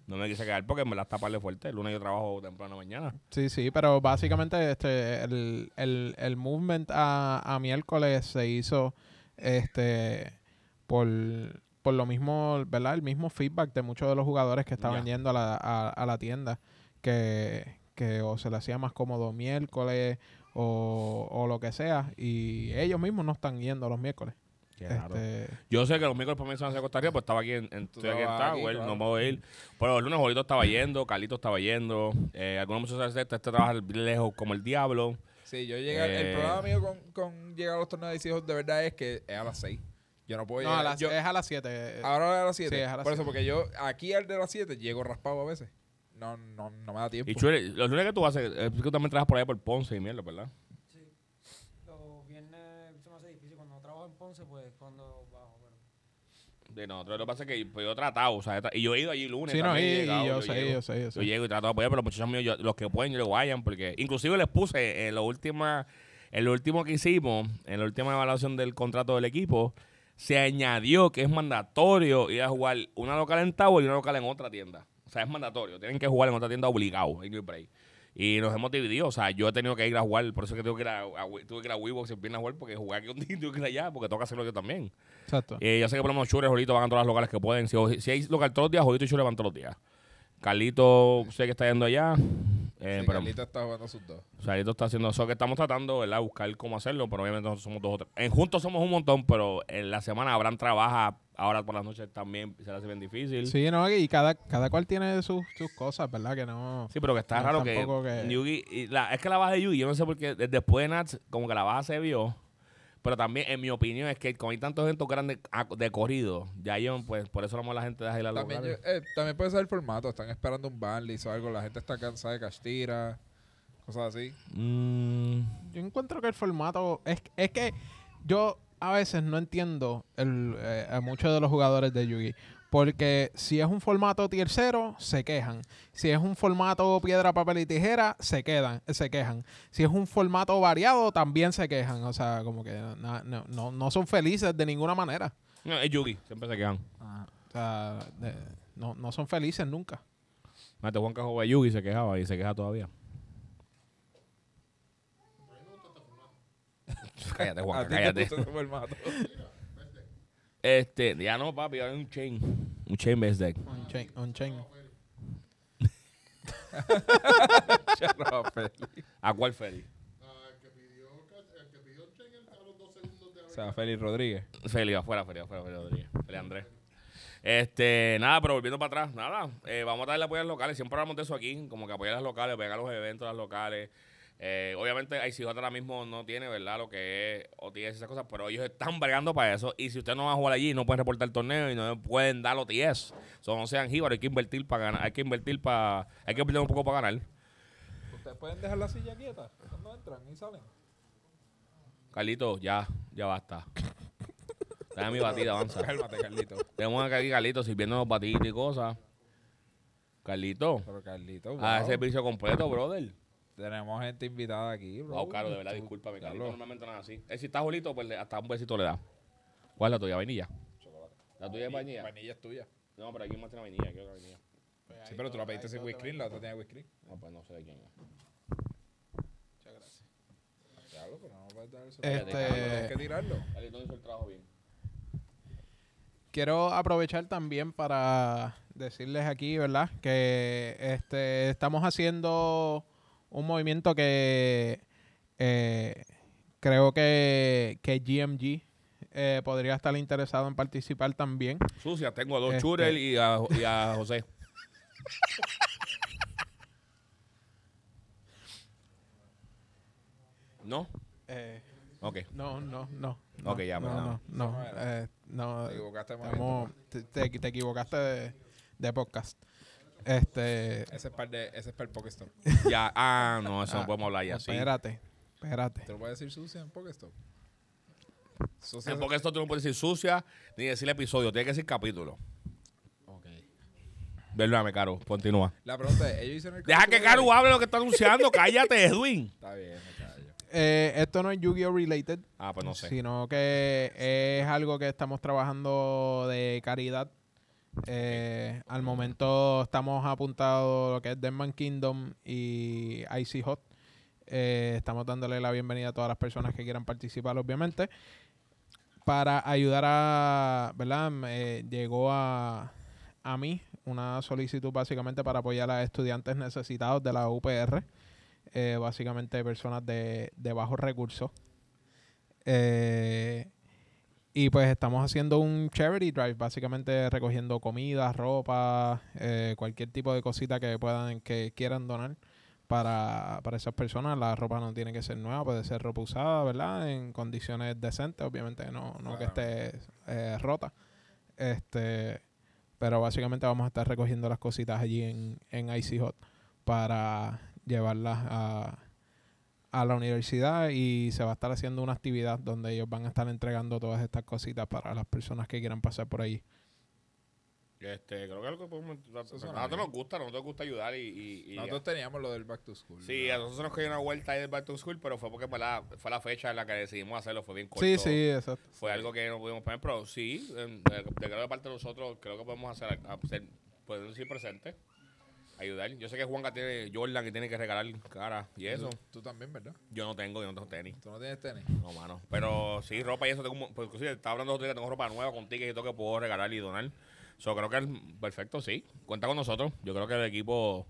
Speaker 2: No me quise quedar porque me la taparle fuerte. El lunes yo trabajo temprano mañana.
Speaker 4: Sí, sí, pero básicamente este el, el, el movement a, a miércoles se hizo este por, por lo mismo, ¿verdad? El mismo feedback de muchos de los jugadores que estaban yendo a la, a, a la tienda que, que o se le hacía más cómodo miércoles o, o lo que sea y ellos mismos no están yendo los miércoles. Este,
Speaker 2: Yo sé que los miércoles para mí se van a hacer Costa Rica, pues estaba aquí en, estoy aquí en Tower,
Speaker 1: claro.
Speaker 2: no me voy a ir. Pero el lunes Jolito estaba yendo, Carlito estaba yendo, eh, algunos muchachos de este, este trabaja lejos como el diablo.
Speaker 1: Sí, yo llegué.
Speaker 2: Eh.
Speaker 1: El problema mío con, con llegar a los torneos de hijos de verdad es que es a las 6. Yo no puedo
Speaker 4: no,
Speaker 1: llegar.
Speaker 4: a las-
Speaker 1: yo-
Speaker 4: es a las 7.
Speaker 1: ahora es a las 7.
Speaker 4: Sí, es a las
Speaker 1: Por eso, porque yo aquí al de las 7 llego raspado a veces. No, no, no me da tiempo.
Speaker 2: Y Chule, los lunes que tú haces, eh, tú también trabajas por allá por Ponce y mierda, ¿verdad?
Speaker 3: Sí. Los viernes se me hace difícil. Cuando trabajo en Ponce, pues cuando bajo. Pero...
Speaker 2: De nosotros lo que pasa es que pues, yo he tratado, o sea, y yo he ido allí lunes.
Speaker 4: Sí, no, y,
Speaker 2: también he
Speaker 4: y
Speaker 2: llegado,
Speaker 4: yo, sé,
Speaker 2: llego.
Speaker 4: yo sé, yo sé.
Speaker 2: Yo llego y trato de apoyar, pero los muchachos míos, yo- los que pueden, yo les vayan, porque inclusive les puse en lo última, en lo último que hicimos, en la última evaluación del contrato del equipo, se añadió que es mandatorio ir a jugar una local en Tower y una local en otra tienda. O sea, es mandatorio. Tienen que jugar en otra tienda obligado. break. Y nos hemos dividido. O sea, yo he tenido que ir a jugar. Por eso es que tengo que ir a, a- tuve que ir a Weebox el viernes a jugar porque jugar aquí un día tengo que ir allá porque toca hacerlo yo también.
Speaker 4: Exacto.
Speaker 2: Eh, ya sé que por lo menos Chure, Jolito van a todas las locales que pueden. Si, si hay local todos los días, Jolito y Chure van todos los días. Carlito sé que está yendo allá. Eh,
Speaker 1: Sí,
Speaker 2: pero
Speaker 1: Carlito está jugando sus dos.
Speaker 2: o sea, Carlito está haciendo eso que estamos tratando, ¿verdad? Buscar cómo hacerlo, pero obviamente nosotros somos dos o tres. En juntos somos un montón, pero en la semana Abraham trabaja, ahora por las noches también se le hace bien difícil. Sí,
Speaker 4: Sí, no, y cada, cada cual tiene sus, sus cosas, ¿verdad? Que no...
Speaker 2: pero que está
Speaker 4: No,
Speaker 2: raro que,
Speaker 4: tampoco que-
Speaker 2: Yugi- y la- es que la baja de Yugi, yo no sé por qué, desde después de Nats, como que la baja se vio. Pero también, en mi opinión, es que como hay tantos eventos grandes de corrido, ya yo, pues, por eso la gente deja ir a los
Speaker 1: También, yo- eh, también puede ser el formato. Están esperando un banlist o algo. La gente está cansada de Castira. Cosas así.
Speaker 2: Mm,
Speaker 4: Yo encuentro que el formato... Es, es que yo a veces no entiendo el, eh, a muchos de los jugadores de Yugi. Porque si es un formato 0, se quejan. Si es un formato piedra, papel y tijera, se quedan, se quejan. Si es un formato variado, también se quejan. O sea, como que no, no, no son felices de ninguna manera.
Speaker 2: no, es Yugi, siempre se quedan.
Speaker 4: O sea, de- no, no son felices nunca.
Speaker 2: Mate Juan que jugaba Yugi se quejaba y se queja todavía. cállate, Juan, *laughs* cállate. *laughs*
Speaker 1: puso como el mato.
Speaker 2: Este, ya no, papi, hay un chain. Un chain base deck.
Speaker 4: On chain, on chain. *laughs*
Speaker 2: ¿A cuál Feli?
Speaker 1: O sea, Félix Rodríguez.
Speaker 2: Feli, afuera, Feli, afuera, Feli Rodríguez. Feli Andrés. Este, nada, pero volviendo para atrás, nada. eh, vamos a darle apoyo a los locales. Siempre hablamos de eso aquí, como que apoyar a los locales, pegar los eventos a los locales. Eh, obviamente, ICJ ahora mismo no tiene, ¿verdad? Lo que es OTS y esas cosas, pero ellos están bregando para eso. Y si usted no va a jugar allí, no pueden reportar el torneo y no pueden dar OTS. So, no sean jíbaros, hay que invertir para ganar. Hay que invertir para. Hay que invertir un poco para ganar.
Speaker 1: ¿Ustedes pueden dejar la silla quieta cuando entran y salen?
Speaker 2: Carlito, ya, ya basta. *laughs* Dame mi batida, avanza.
Speaker 1: Cálmate, Carlito.
Speaker 2: Tenemos aquí a Carlito sirviendo los batidos y cosas. Carlito,
Speaker 1: Pero Carlito,
Speaker 2: a
Speaker 1: wow.
Speaker 2: servicio completo, brother.
Speaker 1: Tenemos gente invitada aquí, bro.
Speaker 2: Wow, caro, de verdad, discúlpame,
Speaker 1: Carlos.
Speaker 2: Carlito. Normalmente no es así. Eh, si está Julito, pues le- hasta un besito le da. ¿Cuál es la tuya? ¿Vainilla? La tuya es vainilla.
Speaker 1: Vainilla es tuya.
Speaker 2: No, pero aquí más tiene vainilla. Quiero la vainilla.
Speaker 1: Sí, pero tú la pediste sin cream, la otra tiene whipped cream.
Speaker 2: No, pues no sé de quién es.
Speaker 1: Claro, pero no puedes dar eso.
Speaker 4: Este-
Speaker 1: Tienes que tirarlo.
Speaker 2: Carlito hizo el trabajo bien.
Speaker 4: Quiero aprovechar también para decirles aquí, ¿verdad? Que este estamos haciendo un movimiento que eh, creo que, que GMG eh, podría estar interesado en participar también.
Speaker 2: Sucia, tengo a dos
Speaker 4: Este-
Speaker 2: Churel y a, y a *laughs* José. ¿No?
Speaker 4: Eh,
Speaker 2: Ok.
Speaker 4: no, no, no.
Speaker 2: Ok, ya,
Speaker 4: no,
Speaker 2: pues,
Speaker 4: no, no,
Speaker 1: no
Speaker 4: eh, no,
Speaker 1: Te equivocaste
Speaker 4: te, te- te equivocaste de, de podcast. Este,
Speaker 1: Ese es para de, ese es para el Pokestop.
Speaker 2: Ya, ah, no, eso
Speaker 4: Ah,
Speaker 2: no podemos hablar ya, sí.
Speaker 4: espérate, espérate.
Speaker 1: ¿Te lo puedes decir sucia en Pokestop? Sucia.
Speaker 2: En porque esto tú no puedes decir sucia ni decir episodio, tiene que decir capítulo.
Speaker 1: Ok.
Speaker 2: Perdóname, Caro, continúa.
Speaker 1: La pregunta es, ellos hicieron el
Speaker 2: Deja que Caro
Speaker 1: de
Speaker 2: hable lo que está anunciando, cállate, Edwin.
Speaker 1: Está bien, me callo.
Speaker 4: Eh, esto no es Yu-Gi-Oh! related,
Speaker 2: Ah, pues no sé.
Speaker 4: sino que es algo que estamos trabajando de caridad. Eh, al momento estamos apuntados lo que es Deadman Kingdom y Icy Hot. Eh, estamos dándole la bienvenida a todas las personas que quieran participar, obviamente. Para ayudar a, ¿verdad? Me llegó a, a mí una solicitud básicamente para apoyar a estudiantes necesitados de la UPR. eh, básicamente personas de, de bajos recursos. Eh, y pues estamos haciendo un charity drive, básicamente recogiendo comida, ropa, eh, cualquier tipo de cosita que puedan, que quieran donar para, para esas personas. La ropa no tiene que ser nueva, puede ser ropa usada, ¿verdad? En condiciones decentes, obviamente no, no que esté eh, rota. Este, pero básicamente vamos a estar recogiendo las cositas allí en, en Icy Hot para llevarlas a, a la universidad y se va a estar haciendo una actividad donde ellos van a estar entregando todas estas cositas para las personas que quieran pasar por allí.
Speaker 2: Este, creo que es algo que podemos. A nosotros nos gusta, a nosotros nos gusta ayudar y. y, y-
Speaker 1: Nosotros teníamos lo del Back to School.
Speaker 2: sí, a nosotros nos cayó una vuelta ahí del Back to School, pero fue porque ¿verdad? fue la fecha en la que decidimos hacerlo, fue bien corto.
Speaker 4: Sí, sí, exacto.
Speaker 2: Fue algo que no pudimos poner, pero sí, en- de, de, parte de nosotros, creo que podemos hacer, hacer podemos decir presente, ayudar. Yo sé que Juanca tiene Jordan que tiene que regalar cara y eso.
Speaker 1: Tú, tú también, ¿verdad?
Speaker 2: Yo no tengo, yo no tengo tenis.
Speaker 1: Tú no tienes tenis.
Speaker 2: No, mano. Pero sí, ropa y eso. Tengo, pues, inclusive, estaba hablando de otro día que tengo ropa nueva con tickets y todo que puedo regalar y donar. So, creo que es perfecto, sí. Cuenta con nosotros. Yo creo que el equipo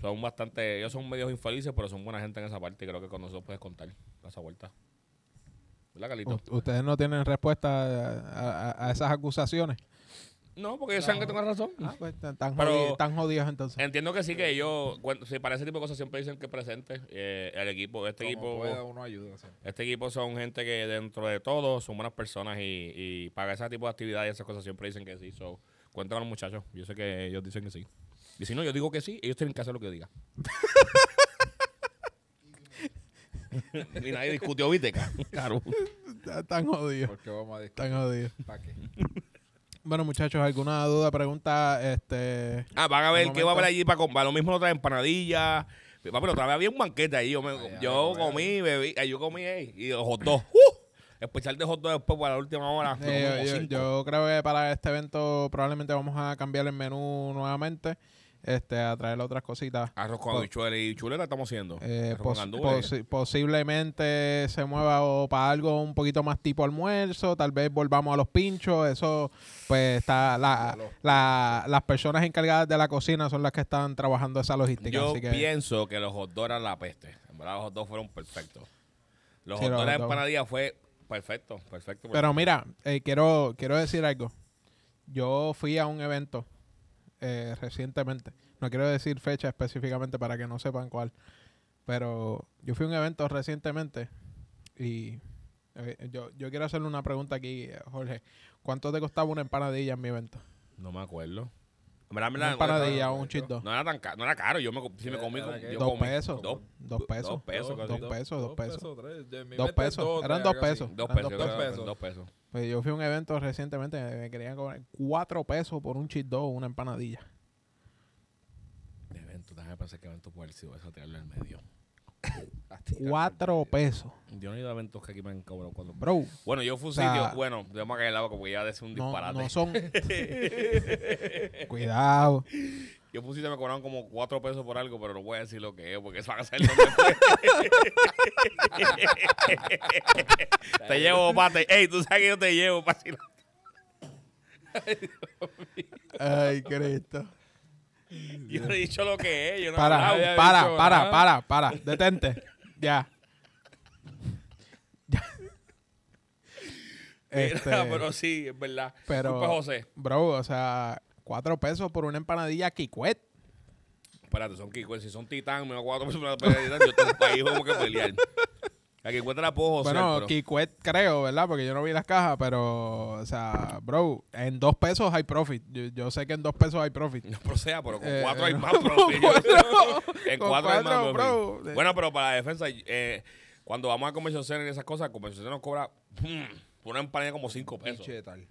Speaker 2: son bastante. Ellos son medios infelices, pero son buena gente en esa parte. Y creo que con nosotros puedes contar a esa vuelta. ¿Verdad, Carlito?
Speaker 4: U- ¿Ustedes no tienen respuesta a, a- a esas acusaciones?
Speaker 2: No, porque ellos saben que tengo razón.
Speaker 4: Ah, pues están, están
Speaker 2: Pero-
Speaker 4: jodi- están jodidos entonces.
Speaker 2: Entiendo que sí, que ellos, cuando- si para ese tipo de cosas siempre dicen que presente. Eh, el equipo, este
Speaker 1: Como
Speaker 2: equipo.
Speaker 1: pueda, uno ayuda siempre.
Speaker 2: Este equipo son gente que dentro de todo son buenas personas y, y para ese tipo de actividades y esas cosas siempre dicen que sí. So, cuenta con los muchachos. Yo sé que ellos dicen que sí. Y si no, yo digo que sí, ellos tienen que hacer lo que yo diga. *laughs* y nadie discutió, ¿viste? Claro.
Speaker 4: Están jodidos.
Speaker 1: Porque vamos a discutir.
Speaker 4: Están jodidos.
Speaker 1: ¿Para qué?
Speaker 4: Bueno, muchachos, ¿alguna duda, pregunta? Este,
Speaker 2: Ah, van a ver qué va a haber allí para comprar. Lo mismo lo traen empanadillas. Papi, otra vez había un banquete ahí. Yo, me-
Speaker 1: Ay, ay,
Speaker 2: yo
Speaker 1: ay,
Speaker 2: comí, bebí, eh, yo comí ahí. Y los hot dogs. *laughs* ¡Uh! Especial de hot dogs después para la última hora.
Speaker 4: Eh, yo creo que para este evento probablemente vamos a cambiar el menú nuevamente. Este, a traer otras cositas.
Speaker 2: Arroz con habichuelas y chuleta estamos haciendo.
Speaker 4: Eh, pos- posi- posiblemente se mueva o para algo un poquito más tipo almuerzo, tal vez volvamos a los pinchos, eso pues está la, la- las personas encargadas de la cocina son las que están trabajando esa logística,
Speaker 2: Yo
Speaker 4: así que
Speaker 2: pienso que los hot dogs eran la peste. En verdad, los hot dogs fueron perfectos. Los
Speaker 4: Sí,
Speaker 2: hot dogs de empanadilla fue perfecto, perfecto.
Speaker 4: Pero mira, eh, quiero, quiero decir algo. Yo fui a un evento eh, recientemente. No quiero decir fecha específicamente para que no sepan cuál. Pero yo fui a un evento recientemente y eh, yo, yo quiero hacerle una pregunta aquí, eh, Jorge. ¿Cuánto te costaba una empanadilla en mi evento?
Speaker 2: No me acuerdo. Verdad,
Speaker 1: no,
Speaker 4: o un dog.
Speaker 2: No era tan caro, no era caro. Yo me, sí me
Speaker 1: Era-
Speaker 2: comí,
Speaker 1: que-
Speaker 2: yo
Speaker 4: Dos
Speaker 2: comí
Speaker 4: pesos.
Speaker 2: Dos,
Speaker 4: Dos pesos.
Speaker 2: Dos pesos,
Speaker 4: dos pesos, dos pesos. Dos pesos. Eran dos pesos.
Speaker 2: Dos pesos,
Speaker 4: dos
Speaker 1: pesos.
Speaker 2: que
Speaker 1: pesos.
Speaker 2: Dos pesos.
Speaker 4: Pues yo fui a un evento recientemente, me querían cobrar cuatro pesos por un cheat dog o una empanadilla.
Speaker 2: De evento, déjame pensar que evento puede haber sido eso, tirarlo en medio.
Speaker 4: Cuatro pesos.
Speaker 2: Yo no he ido a eventos que aquí me han cobrado cuando.
Speaker 4: Bro,
Speaker 2: Bueno, yo fui un
Speaker 4: O sea,
Speaker 2: sitio, bueno, vamos a caer el lado porque ya decir un disparate.
Speaker 4: no son... *laughs* Cuidado.
Speaker 2: Yo que me cobraron como cuatro pesos por algo, pero no voy a decir lo que es porque eso van a fue. *laughs* te llevo, pate. Ey, tú sabes que yo te llevo, pate.
Speaker 4: Ay, Cristo.
Speaker 2: Yo no he dicho lo que es. Yo no
Speaker 4: Para, para, para,
Speaker 1: nada.
Speaker 4: para, para. Detente. Ya. Ya. *laughs* Este,
Speaker 2: Mira, pero sí, es verdad.
Speaker 4: pero-
Speaker 2: Disculpa, José.
Speaker 4: bro, o sea, cuatro pesos por una empanadilla Kikwet.
Speaker 2: Espérate, son Kiko. Si son titán, me da cuatro pesos por una titán, yo tengo un país como que pelear. Aquí encuentra la puedo José.
Speaker 4: Bueno,
Speaker 2: pero-
Speaker 4: Kikwet creo, ¿verdad? Porque yo no vi las cajas, pero, o sea, bro, en dos pesos hay profit. Yo, yo sé que en dos pesos hay profit.
Speaker 2: No proceda, pero con
Speaker 4: Eh,
Speaker 2: cuatro hay *laughs*
Speaker 4: no,
Speaker 2: más
Speaker 4: con
Speaker 2: profit.
Speaker 4: cuatro-
Speaker 2: en
Speaker 4: con
Speaker 2: cuatro, hay más profit.
Speaker 4: bro.
Speaker 2: Bueno, pero para la defensa, eh, cuando vamos a Convention Center y esas cosas, Convention Center nos cobra hmm, una empanada como cinco pesos.
Speaker 1: Pinche tal.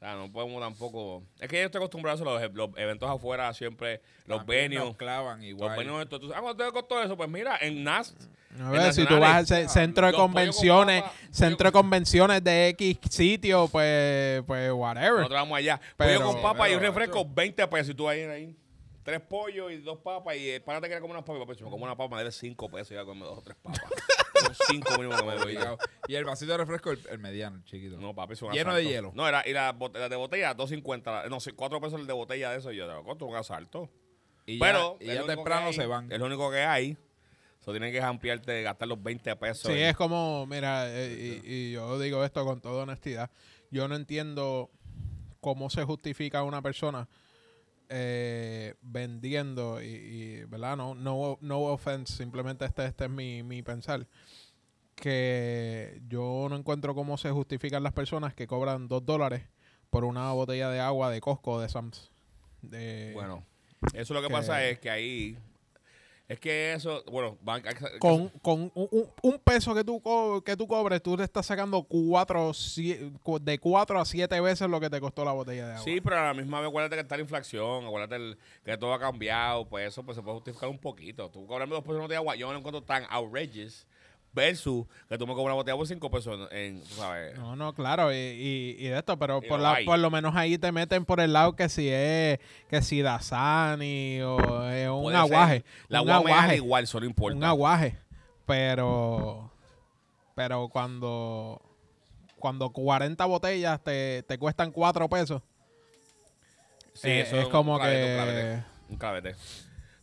Speaker 2: O sea, no podemos tampoco... Es que yo estoy acostumbrado a eso, los, los eventos afuera siempre, los
Speaker 1: nos clavan
Speaker 2: Los
Speaker 1: igual.
Speaker 2: venues, estos, tú- ah, ¿cuánto te costó eso? Pues mira, en NAS,
Speaker 4: A
Speaker 2: En
Speaker 4: ver, si tú vas al ce- centro de
Speaker 2: los
Speaker 4: convenciones,
Speaker 2: papa,
Speaker 4: centro de convenciones de X sitio, pues, pues, whatever.
Speaker 2: nosotros vamos allá.
Speaker 4: Pero-
Speaker 2: pollo con papa y un
Speaker 1: pero,
Speaker 2: refresco,
Speaker 1: macho.
Speaker 2: 20 pesos. Y tú ahí, ahí, tres pollos y dos papas. Y el pana te quiere comer unas papas. Papi, si me como una papa, me debe cinco pesos. Y ya comer dos o tres papas. *laughs* Son cinco mínimo que me doy.
Speaker 1: Y el vasito de refresco, el, el mediano, el chiquito.
Speaker 2: No, papi, es un
Speaker 1: Lleno
Speaker 2: asalto.
Speaker 1: de hielo.
Speaker 2: No, era, y la, bot- la de botella, 2.50. No, sí, 4 pesos el de botella de eso. Y yo, te costo un asalto.
Speaker 1: y
Speaker 2: Pero
Speaker 1: ya, y
Speaker 2: es
Speaker 1: ya
Speaker 2: lo único
Speaker 1: temprano
Speaker 2: hay,
Speaker 1: se van.
Speaker 2: Es lo único que hay. Eso tienen que ampliarte, gastar los 20 pesos.
Speaker 4: Sí,
Speaker 2: en-
Speaker 4: es como, mira, eh, y, y yo digo esto con toda honestidad. Yo no entiendo cómo se justifica una persona eh, vendiendo y, y, ¿verdad? No, no, no offense, simplemente este, este es mi, mi pensar. Que yo no encuentro cómo se justifican las personas que cobran dos dólares por una botella de agua de Costco o de Sam's. De-
Speaker 2: Bueno, eso lo que,
Speaker 4: que-
Speaker 2: pasa es que ahí. Es que eso, bueno, van,
Speaker 4: con, con un, un- peso que tú, co- que tú cobres, tú le estás sacando cuatro, de cuatro a siete veces lo que te costó la botella de agua.
Speaker 2: Sí, pero a la misma vez acuérdate que está la inflación, acuérdate el- que todo ha cambiado, pues eso pues se puede justificar un poquito. Tú cobrarme dos pesos de agua, yo no encuentro tan outrageous versus que tú me cobras una botella por cinco pesos en, sabes.
Speaker 4: No, no, claro, y, y, y de esto, pero
Speaker 2: Y
Speaker 4: por,
Speaker 2: lo
Speaker 4: la, por lo menos ahí te meten por el lado que si es, que si Dasani o es un
Speaker 2: Puede ser.
Speaker 4: aguaje.
Speaker 2: La
Speaker 4: un aguaje,
Speaker 2: igual, eso no importa.
Speaker 4: un aguaje. Pero, pero cuando, cuando 40 botellas te, te cuestan cuatro pesos,
Speaker 2: Sí,
Speaker 4: eh,
Speaker 2: eso
Speaker 4: es
Speaker 2: un
Speaker 4: como
Speaker 2: clavete,
Speaker 4: que...
Speaker 2: Un clavete. Un clavete.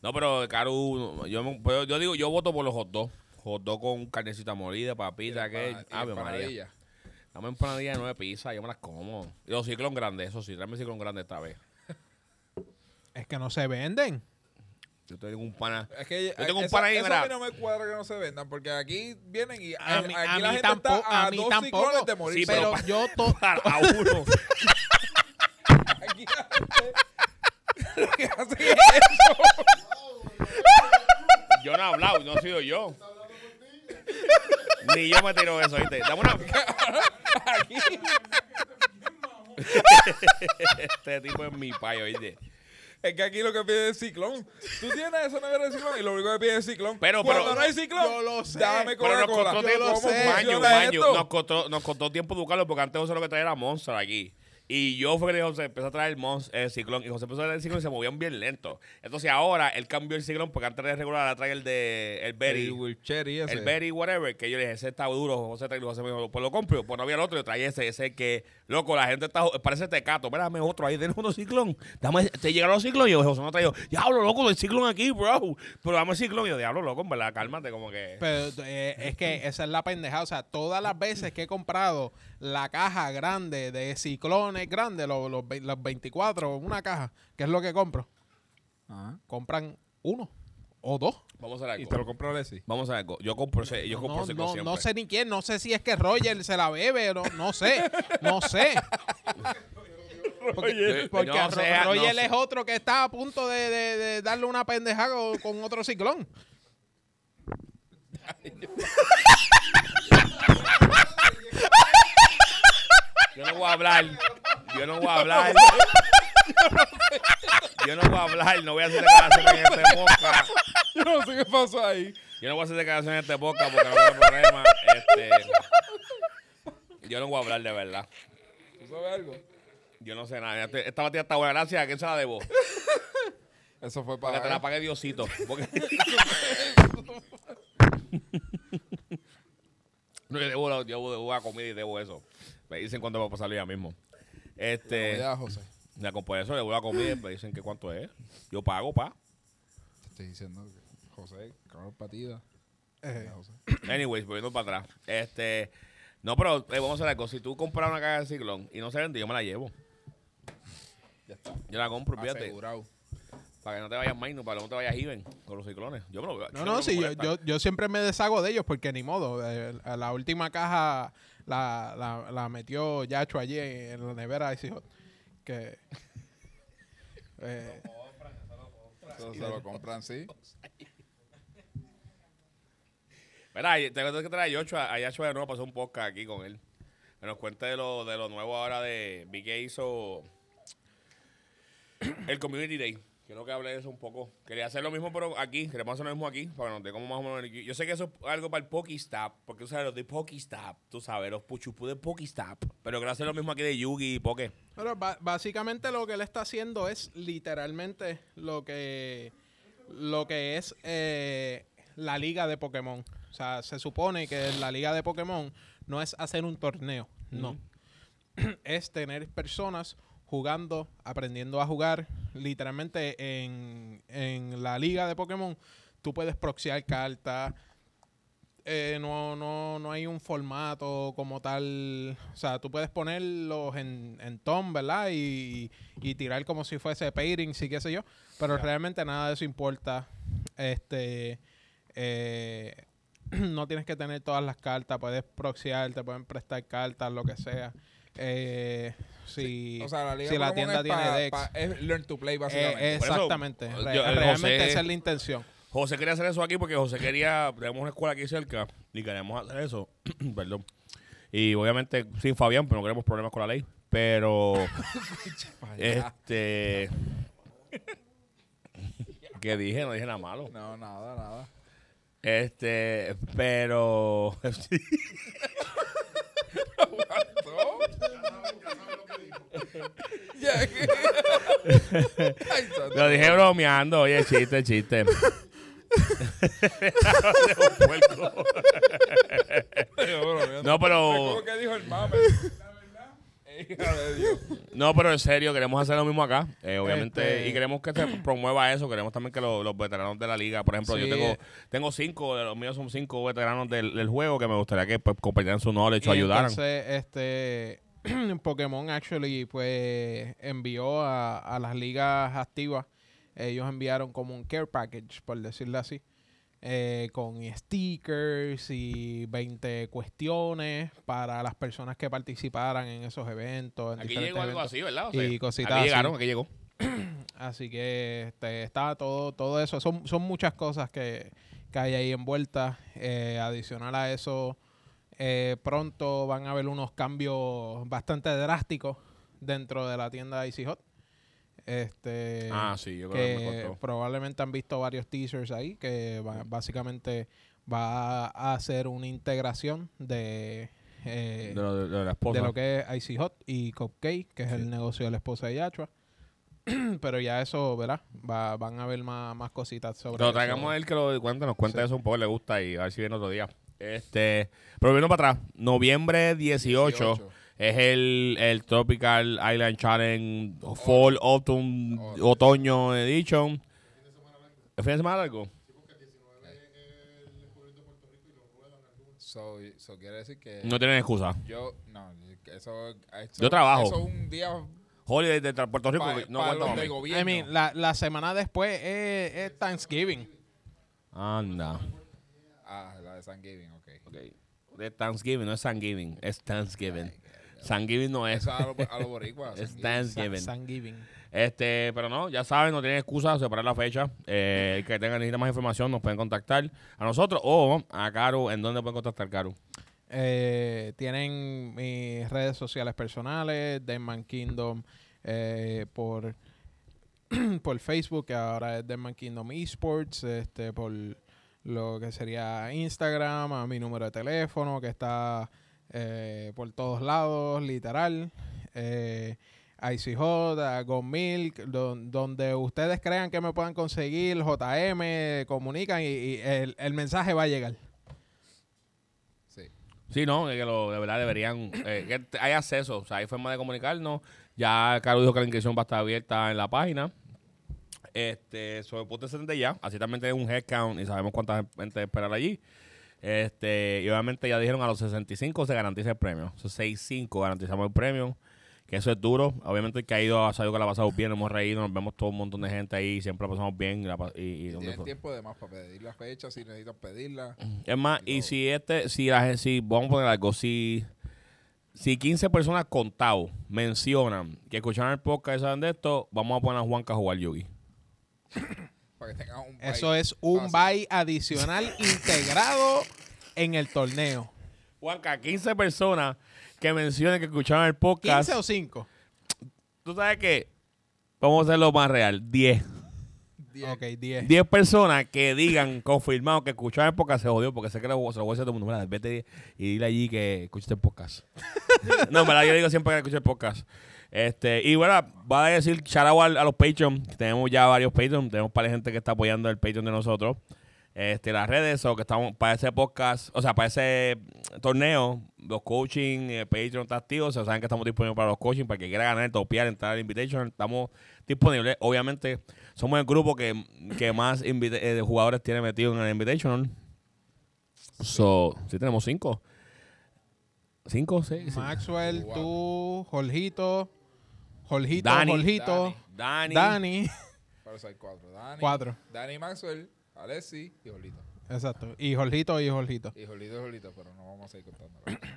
Speaker 2: No, pero Caru, yo, yo digo, yo voto por los hot dogs. Hot dog con carnecita molida, papita, que Ave María. Dame empanadilla de nueve pizzas, yo me las como. Y los ciclón grandes, eso sí, tráeme ciclón grande esta vez.
Speaker 4: Es que no se venden.
Speaker 2: Yo tengo un pana.
Speaker 1: Es que
Speaker 2: Yo tengo un
Speaker 1: eso,
Speaker 2: pan ahí,
Speaker 1: eso a mí no me cuadra que no se vendan, porque aquí vienen y
Speaker 4: A
Speaker 1: a-
Speaker 4: mí,
Speaker 1: aquí
Speaker 4: a
Speaker 1: la
Speaker 4: mí
Speaker 1: gente
Speaker 4: tampoco,
Speaker 1: está a,
Speaker 4: a mí
Speaker 1: dos
Speaker 4: tampoco.
Speaker 1: ciclones de morir.
Speaker 2: Sí,
Speaker 4: pero
Speaker 2: pero- *laughs*
Speaker 4: yo to- *laughs*
Speaker 2: Para uno. *laughs*
Speaker 1: Aquí la gente lo que hace es eso.
Speaker 2: Yo no he hablado, no he sido yo. Ni yo me tiro eso, ¿viste? Dame una. este tipo es mi payo, ¿viste?
Speaker 1: Es que aquí lo que pide es ciclón. Tú tienes eso nevera de ciclón y lo único que pide es ciclón.
Speaker 2: Pero-
Speaker 1: Cuando
Speaker 2: pero-
Speaker 1: no hay ciclón,
Speaker 4: Yo lo sé.
Speaker 1: dame
Speaker 2: Pero nos
Speaker 1: Coca-Cola.
Speaker 2: costó
Speaker 1: Yo
Speaker 2: tiempo,
Speaker 1: lo sé.
Speaker 2: un año, un
Speaker 1: funciona
Speaker 2: año.
Speaker 1: esto.
Speaker 2: Nos costó, nos costó tiempo educarlo porque antes eso lo que traía era Monster aquí. Y yo fue que le dije, José, empezó a traer el, Mons, el ciclón. Y José empezó a traer el ciclón y se movían bien lento. Entonces ahora él cambió el ciclón porque antes de regular ahora trae el de el Berry.
Speaker 1: El wheelchair y ese.
Speaker 2: El Berry, whatever, que yo le dije, ese está duro, José trae, José me dijo, pues lo compro. Pues no había el otro, yo traía ese, ese que, loco, la gente está, parece tecato, mira, dame otro, ahí tenemos otro ciclón. Dame, te llegaron los ciclones, y yo, José no trajo, diablo, loco, el ciclón aquí, bro. Pero dame el ciclón, y yo, diablo, loco, en verdad, cálmate, como que...
Speaker 4: Pero eh, es que esa es la pendejada. O sea, todas las veces que he comprado la caja grande de ciclones grandes, los, los, ve- los 24, una caja, que es lo que compro,
Speaker 1: Ajá.
Speaker 4: compran uno o dos.
Speaker 2: Vamos a hacer
Speaker 1: Y te lo compró Leslie.
Speaker 2: Vamos a algo. Yo compro ese, yo compro
Speaker 4: No,
Speaker 2: ese
Speaker 4: no,
Speaker 2: siempre.
Speaker 4: no sé ni quién, no sé si es que Roger se la bebe, no, no sé, no sé. *laughs* Porque, porque
Speaker 2: No
Speaker 4: Ro-
Speaker 2: sé, no
Speaker 4: Roger es otro que está a punto de, de- de darle una pendejada con, con otro ciclón. *laughs*
Speaker 2: Yo no voy a hablar. Yo no voy a hablar. *laughs* Yo no voy a hablar. No voy a hacer declaraciones en este podcast.
Speaker 1: Yo no sé qué pasó ahí.
Speaker 2: Yo no voy a hacer declaraciones en este podcast porque no tengo problema. Este, yo no voy a hablar de verdad.
Speaker 1: ¿Tú sabes algo?
Speaker 2: Yo no sé nada. Este- Esta batida está buena. Gracias. ¿A quién se la debo?
Speaker 1: Eso fue
Speaker 2: Para que te la pague Diosito. Porque... *laughs* *laughs* no, yo debo, yo debo a comida y debo eso. Me dicen cuándo va a pasar ya mismo. Este,
Speaker 1: Cuidado, José.
Speaker 2: la por eso le debo la comida y me dicen que cuánto es. Yo pago, pa.
Speaker 1: Te estoy diciendo que José, cabrón patida.
Speaker 4: Eh,
Speaker 1: José.
Speaker 2: Anyways, volviendo para atrás. Este, no, pero eh, vamos a hacer algo. Si tú compras una caja de ciclón y no se vende, yo me la llevo.
Speaker 1: Ya está.
Speaker 2: Yo la compro, fíjate.
Speaker 1: Asegurado.
Speaker 2: Para que no te vayas Maino, para que no te vayas Iben con los ciclones. Yo me lo
Speaker 4: No, no, sí, yo, yo, yo siempre me deshago de ellos porque ni modo. eh, a la última caja la, la, la metió Yacho allí en la nevera. Y dijo que. *laughs* eh,
Speaker 1: Eso se lo compran, sí.
Speaker 2: Mira, tengo que traer a Yocho, a Yacho de nuevo para hacer un podcast aquí con él. Que nos cuente de lo, de lo nuevo ahora de... Vi que hizo el Community Day. Quiero que hable de eso un poco. Quería hacer lo mismo, pero aquí. Queremos hacer lo mismo aquí. Para que nos dé como más o menos... Yo sé que eso es algo para el Pokestop. Porque tú sabes, los de Pokestop. Tú sabes, los puchupú de Pokestop. Pero quiero hacer lo mismo aquí de Yugi y Poke.
Speaker 4: Pero básicamente lo que él está haciendo es literalmente lo que lo que es eh, la liga de Pokémon. O sea, se supone que la liga de Pokémon no es hacer un torneo, no. *clears throat* es tener personas jugando, aprendiendo a jugar. Literalmente en, en la liga de Pokémon tú puedes proxiar cartas, eh, no, no, no hay un formato como tal. O sea, tú puedes ponerlos en, en tom, ¿verdad? Y, y tirar como si fuese pairing, sí, qué sé yo. Pero realmente nada de eso importa. Este. eh, *clears throat* no tienes que tener todas las cartas. Puedes proxiar, te pueden prestar cartas, lo que sea. Eh, si,
Speaker 1: O sea, la liga
Speaker 4: si la tienda
Speaker 1: es
Speaker 4: tiene
Speaker 1: pa-
Speaker 4: Dex.
Speaker 1: pa- es learn to play,
Speaker 4: eh,
Speaker 1: básicamente.
Speaker 2: Eso,
Speaker 4: exactamente. Re-
Speaker 2: el
Speaker 4: realmente
Speaker 2: José-
Speaker 4: esa es la intención.
Speaker 2: José quería hacer eso aquí porque José quería, tenemos una escuela aquí cerca y queremos hacer eso, *clears throat* perdón. Y obviamente sin Fabián, pero no queremos problemas con la ley. Pero, *laughs* este, ¿qué dije? No dije nada malo.
Speaker 1: No, nada, nada.
Speaker 2: Este, pero, *laughs* *laughs*
Speaker 1: Ya, que- Ay, santo.
Speaker 2: Lo dije bromeando. Oye, chiste, chiste. No, pero, no, pero en serio, queremos hacer lo mismo acá. Eh, obviamente,
Speaker 4: Este-
Speaker 2: y queremos que se promueva eso. Queremos también que lo- los veteranos de la liga, por ejemplo, yo tengo tengo cinco, de los míos son cinco veteranos del, del juego que me gustaría que pues, compartieran su knowledge o
Speaker 4: Y
Speaker 2: ayudaran.
Speaker 4: Entonces, este *clears throat* Pokémon actually pues envió a, a las ligas activas. Ellos enviaron como un care package, por decirlo así. eh, con stickers y 20 cuestiones para las personas que participaran en esos eventos. en
Speaker 2: Aquí llegó algo
Speaker 4: eventos.
Speaker 2: así, ¿verdad? O
Speaker 4: y cositas
Speaker 2: Aquí
Speaker 4: así.
Speaker 2: llegaron, aquí llegó. *clears throat*
Speaker 4: Así que este, está todo, todo eso. Son, son muchas cosas que, que hay ahí envueltas. Eh, adicional a eso, eh, pronto van a haber unos cambios bastante drásticos dentro de la tienda Icy Hot. Este,
Speaker 2: Ah, sí, yo creo que me contó.
Speaker 4: probablemente han visto varios teasers ahí que va- básicamente va a hacer una integración de eh,
Speaker 2: De, lo, de, de la esposa.
Speaker 4: de lo que es Icy Hot y Cupcake, que es el negocio de la esposa de Yachua. *clears throat* Pero ya eso, ¿verdad? Va, van a haber más, más cositas sobre
Speaker 2: Pero
Speaker 4: eso.
Speaker 2: traigamos a él que lo cuente, nos cuente
Speaker 4: Sí.
Speaker 2: eso un poco, le gusta y a ver si viene otro día. Este, pero viendo para atrás, noviembre 18, es el, el Tropical Island Challenge Fall Autumn
Speaker 1: Oh.
Speaker 2: Otoño Edition. ¿El fin de semana largo?
Speaker 1: So, so quiere decir que
Speaker 2: No tienen excusa.
Speaker 1: yo, no, eso, eso-
Speaker 2: Yo trabajo.
Speaker 1: Eso es un día
Speaker 2: Holiday de Puerto Rico
Speaker 1: para
Speaker 2: no mami.
Speaker 1: de gobierno.
Speaker 4: I mean, la, la semana después es, es Thanksgiving.
Speaker 2: Anda.
Speaker 1: ah, de Thanksgiving, ok.
Speaker 2: Ok. De Thanksgiving, no es Thanksgiving, es Thanksgiving. Thanksgiving no es.
Speaker 1: Eso a los boricuas.
Speaker 2: Es
Speaker 1: Thanksgiving.
Speaker 2: Thanksgiving. Este, pero no, ya saben, no tienen excusa de separar la fecha. Eh, el que tengan necesita más información, nos pueden contactar a nosotros o a Caro. ¿En dónde pueden contactar Caro?
Speaker 4: Eh, tienen mis redes sociales personales, Denman Kingdom, eh, por, *clears throat* por Facebook, que ahora es Denman Kingdom Esports, este, por lo que sería Instagram, a mi número de teléfono, que está eh, por todos lados, literal. Eh, Hot, a Milk, don- donde ustedes crean que me puedan conseguir, JM, comunican y, y el, el mensaje va a llegar.
Speaker 1: Sí.
Speaker 2: Sí, no, es que lo, de verdad deberían. eh, que hay acceso, o sea, hay forma de comunicarnos. Ya Caro dijo que la inscripción va a estar abierta en la página. Este, sobre punto 70 ya. Así también tenemos un headcount y sabemos cuánta gente esperar allí. Este, y obviamente ya dijeron a los 65 se garantiza el premio. O sea, 65 garantizamos el premio. Que eso es duro. Obviamente el que ha ido ha sabido que la ha pasado bien, hemos reído, nos vemos todo un montón de gente ahí, siempre la pasamos bien. Y, la pa- y- y
Speaker 1: Y
Speaker 2: donde
Speaker 1: tienen
Speaker 2: fue.
Speaker 1: tiempo de más para pedir la fecha si necesitan pedirla.
Speaker 2: Es más, y si este, si la gen- si vamos a poner algo, si, si 15 personas contados mencionan que escucharon el podcast y saben de esto, vamos a poner a Juanca a jugar Yugi. *coughs*
Speaker 1: Para que tengan un
Speaker 4: Eso es un bye adicional *coughs* integrado en el torneo.
Speaker 2: Juanca, 15 personas que mencionen que escucharon el podcast.
Speaker 4: 15 o 5.
Speaker 2: ¿Tú sabes qué? Vamos a hacerlo más real. 10.
Speaker 1: Diez.
Speaker 4: Ok, 10.
Speaker 2: 10 personas que digan *laughs* confirmado que escucharon el podcast se jodió porque sé que lo- se lo voy a decir a todo el mundo. Mira, vete y dile allí que escuchaste el podcast. *laughs* no, en verdad, yo digo siempre que escuché el podcast. Este, y bueno, va a decir shout a, los Patreon. Tenemos ya varios Patreon. Tenemos para gente que está apoyando el Patreon de nosotros. Este, las redes, o que estamos para ese podcast, o sea, para ese torneo, los coaching, el Patreon está activo. O sea, saben que estamos disponibles para los coaching, para que quiera ganar, topear, entrar al invitation. Estamos disponibles. Obviamente, somos el grupo que, que más eh, jugadores tiene metido en el Invitational. So, sí tenemos cinco. ¿Cinco? ¿Seis?
Speaker 4: Maxwell, tú, Jorgito, Jorgito,
Speaker 2: Dani.
Speaker 4: Jorgito,
Speaker 2: Dani.
Speaker 4: Dani. *laughs*
Speaker 1: Para eso hay cuatro. Dani,
Speaker 4: Cuatro.
Speaker 1: Dani Maxwell, Alessi y Jolito.
Speaker 4: Exacto. Y Jorgito y Jorgito.
Speaker 1: Y Jolito y Jolito, pero no vamos a seguir contando. *clears throat*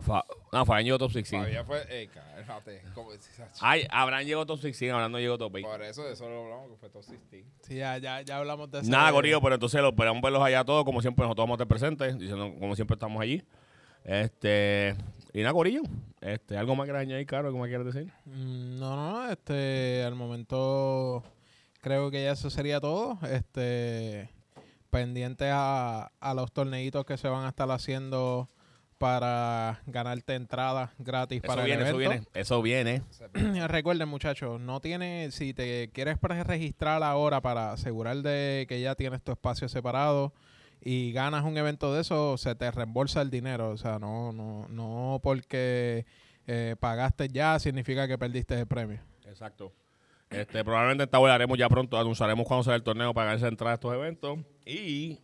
Speaker 2: Fa- no, Fabián llegó top 16.
Speaker 1: Todavía fue, eh, cálmate. Como,
Speaker 2: Ay, Abraham llegó top 16, Abraham no llegó top 20.
Speaker 1: por eso, de eso lo hablamos, que fue top 16.
Speaker 4: Sí, ya, ya, ya hablamos de eso.
Speaker 2: Nada, Corillo, pero entonces lo esperamos verlos allá todos, como siempre nosotros vamos a estar presentes, diciendo como siempre estamos allí. Este, y nada, Corillo, este, algo más que añadir, Caro, algo más quieras decir.
Speaker 4: Mm, No, no, este, al momento creo que ya eso sería todo. Este, pendiente a, a los torneitos que se van a estar haciendo para ganarte entradas gratis
Speaker 2: Eso
Speaker 4: para
Speaker 2: viene,
Speaker 4: el
Speaker 2: eso
Speaker 4: evento.
Speaker 2: viene, eso viene.
Speaker 1: O sea, *clears throat*
Speaker 4: Recuerden, muchachos, no tiene, si te quieres registrar ahora para asegurar de que ya tienes tu espacio separado y ganas un evento de eso, se te reembolsa el dinero. O sea, no, no, no porque eh, pagaste ya significa que perdiste el premio.
Speaker 2: Exacto. Este, probablemente haremos ya pronto, anunciaremos cuándo será el torneo para ganarse entrada a estos eventos. Y,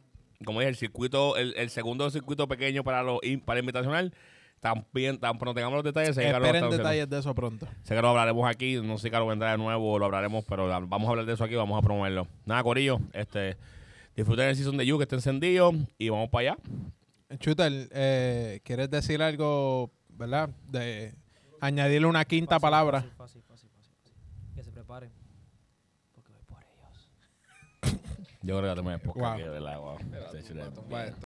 Speaker 2: como dije, el circuito, el, el segundo circuito pequeño para los para el invitacional, también, tan pronto tengamos los detalles,
Speaker 4: Esperen detalles de eso pronto.
Speaker 2: Sé que lo hablaremos aquí, no sé si Carlos vendrá de nuevo o lo hablaremos, pero vamos a hablar de eso aquí, vamos a promoverlo. Nada, Corillo, este, disfruten el season de You que está encendido y vamos para allá.
Speaker 4: Shooter, eh, ¿quieres decir algo, verdad? De añadirle una quinta
Speaker 3: Fácil,
Speaker 4: palabra.
Speaker 3: Fácil, fácil, fácil, fácil, fácil. Que se preparen. Porque voy por ellos. *laughs*
Speaker 2: Yo creo que te me podcast
Speaker 4: Wow.
Speaker 2: aquí, de verdad, wow.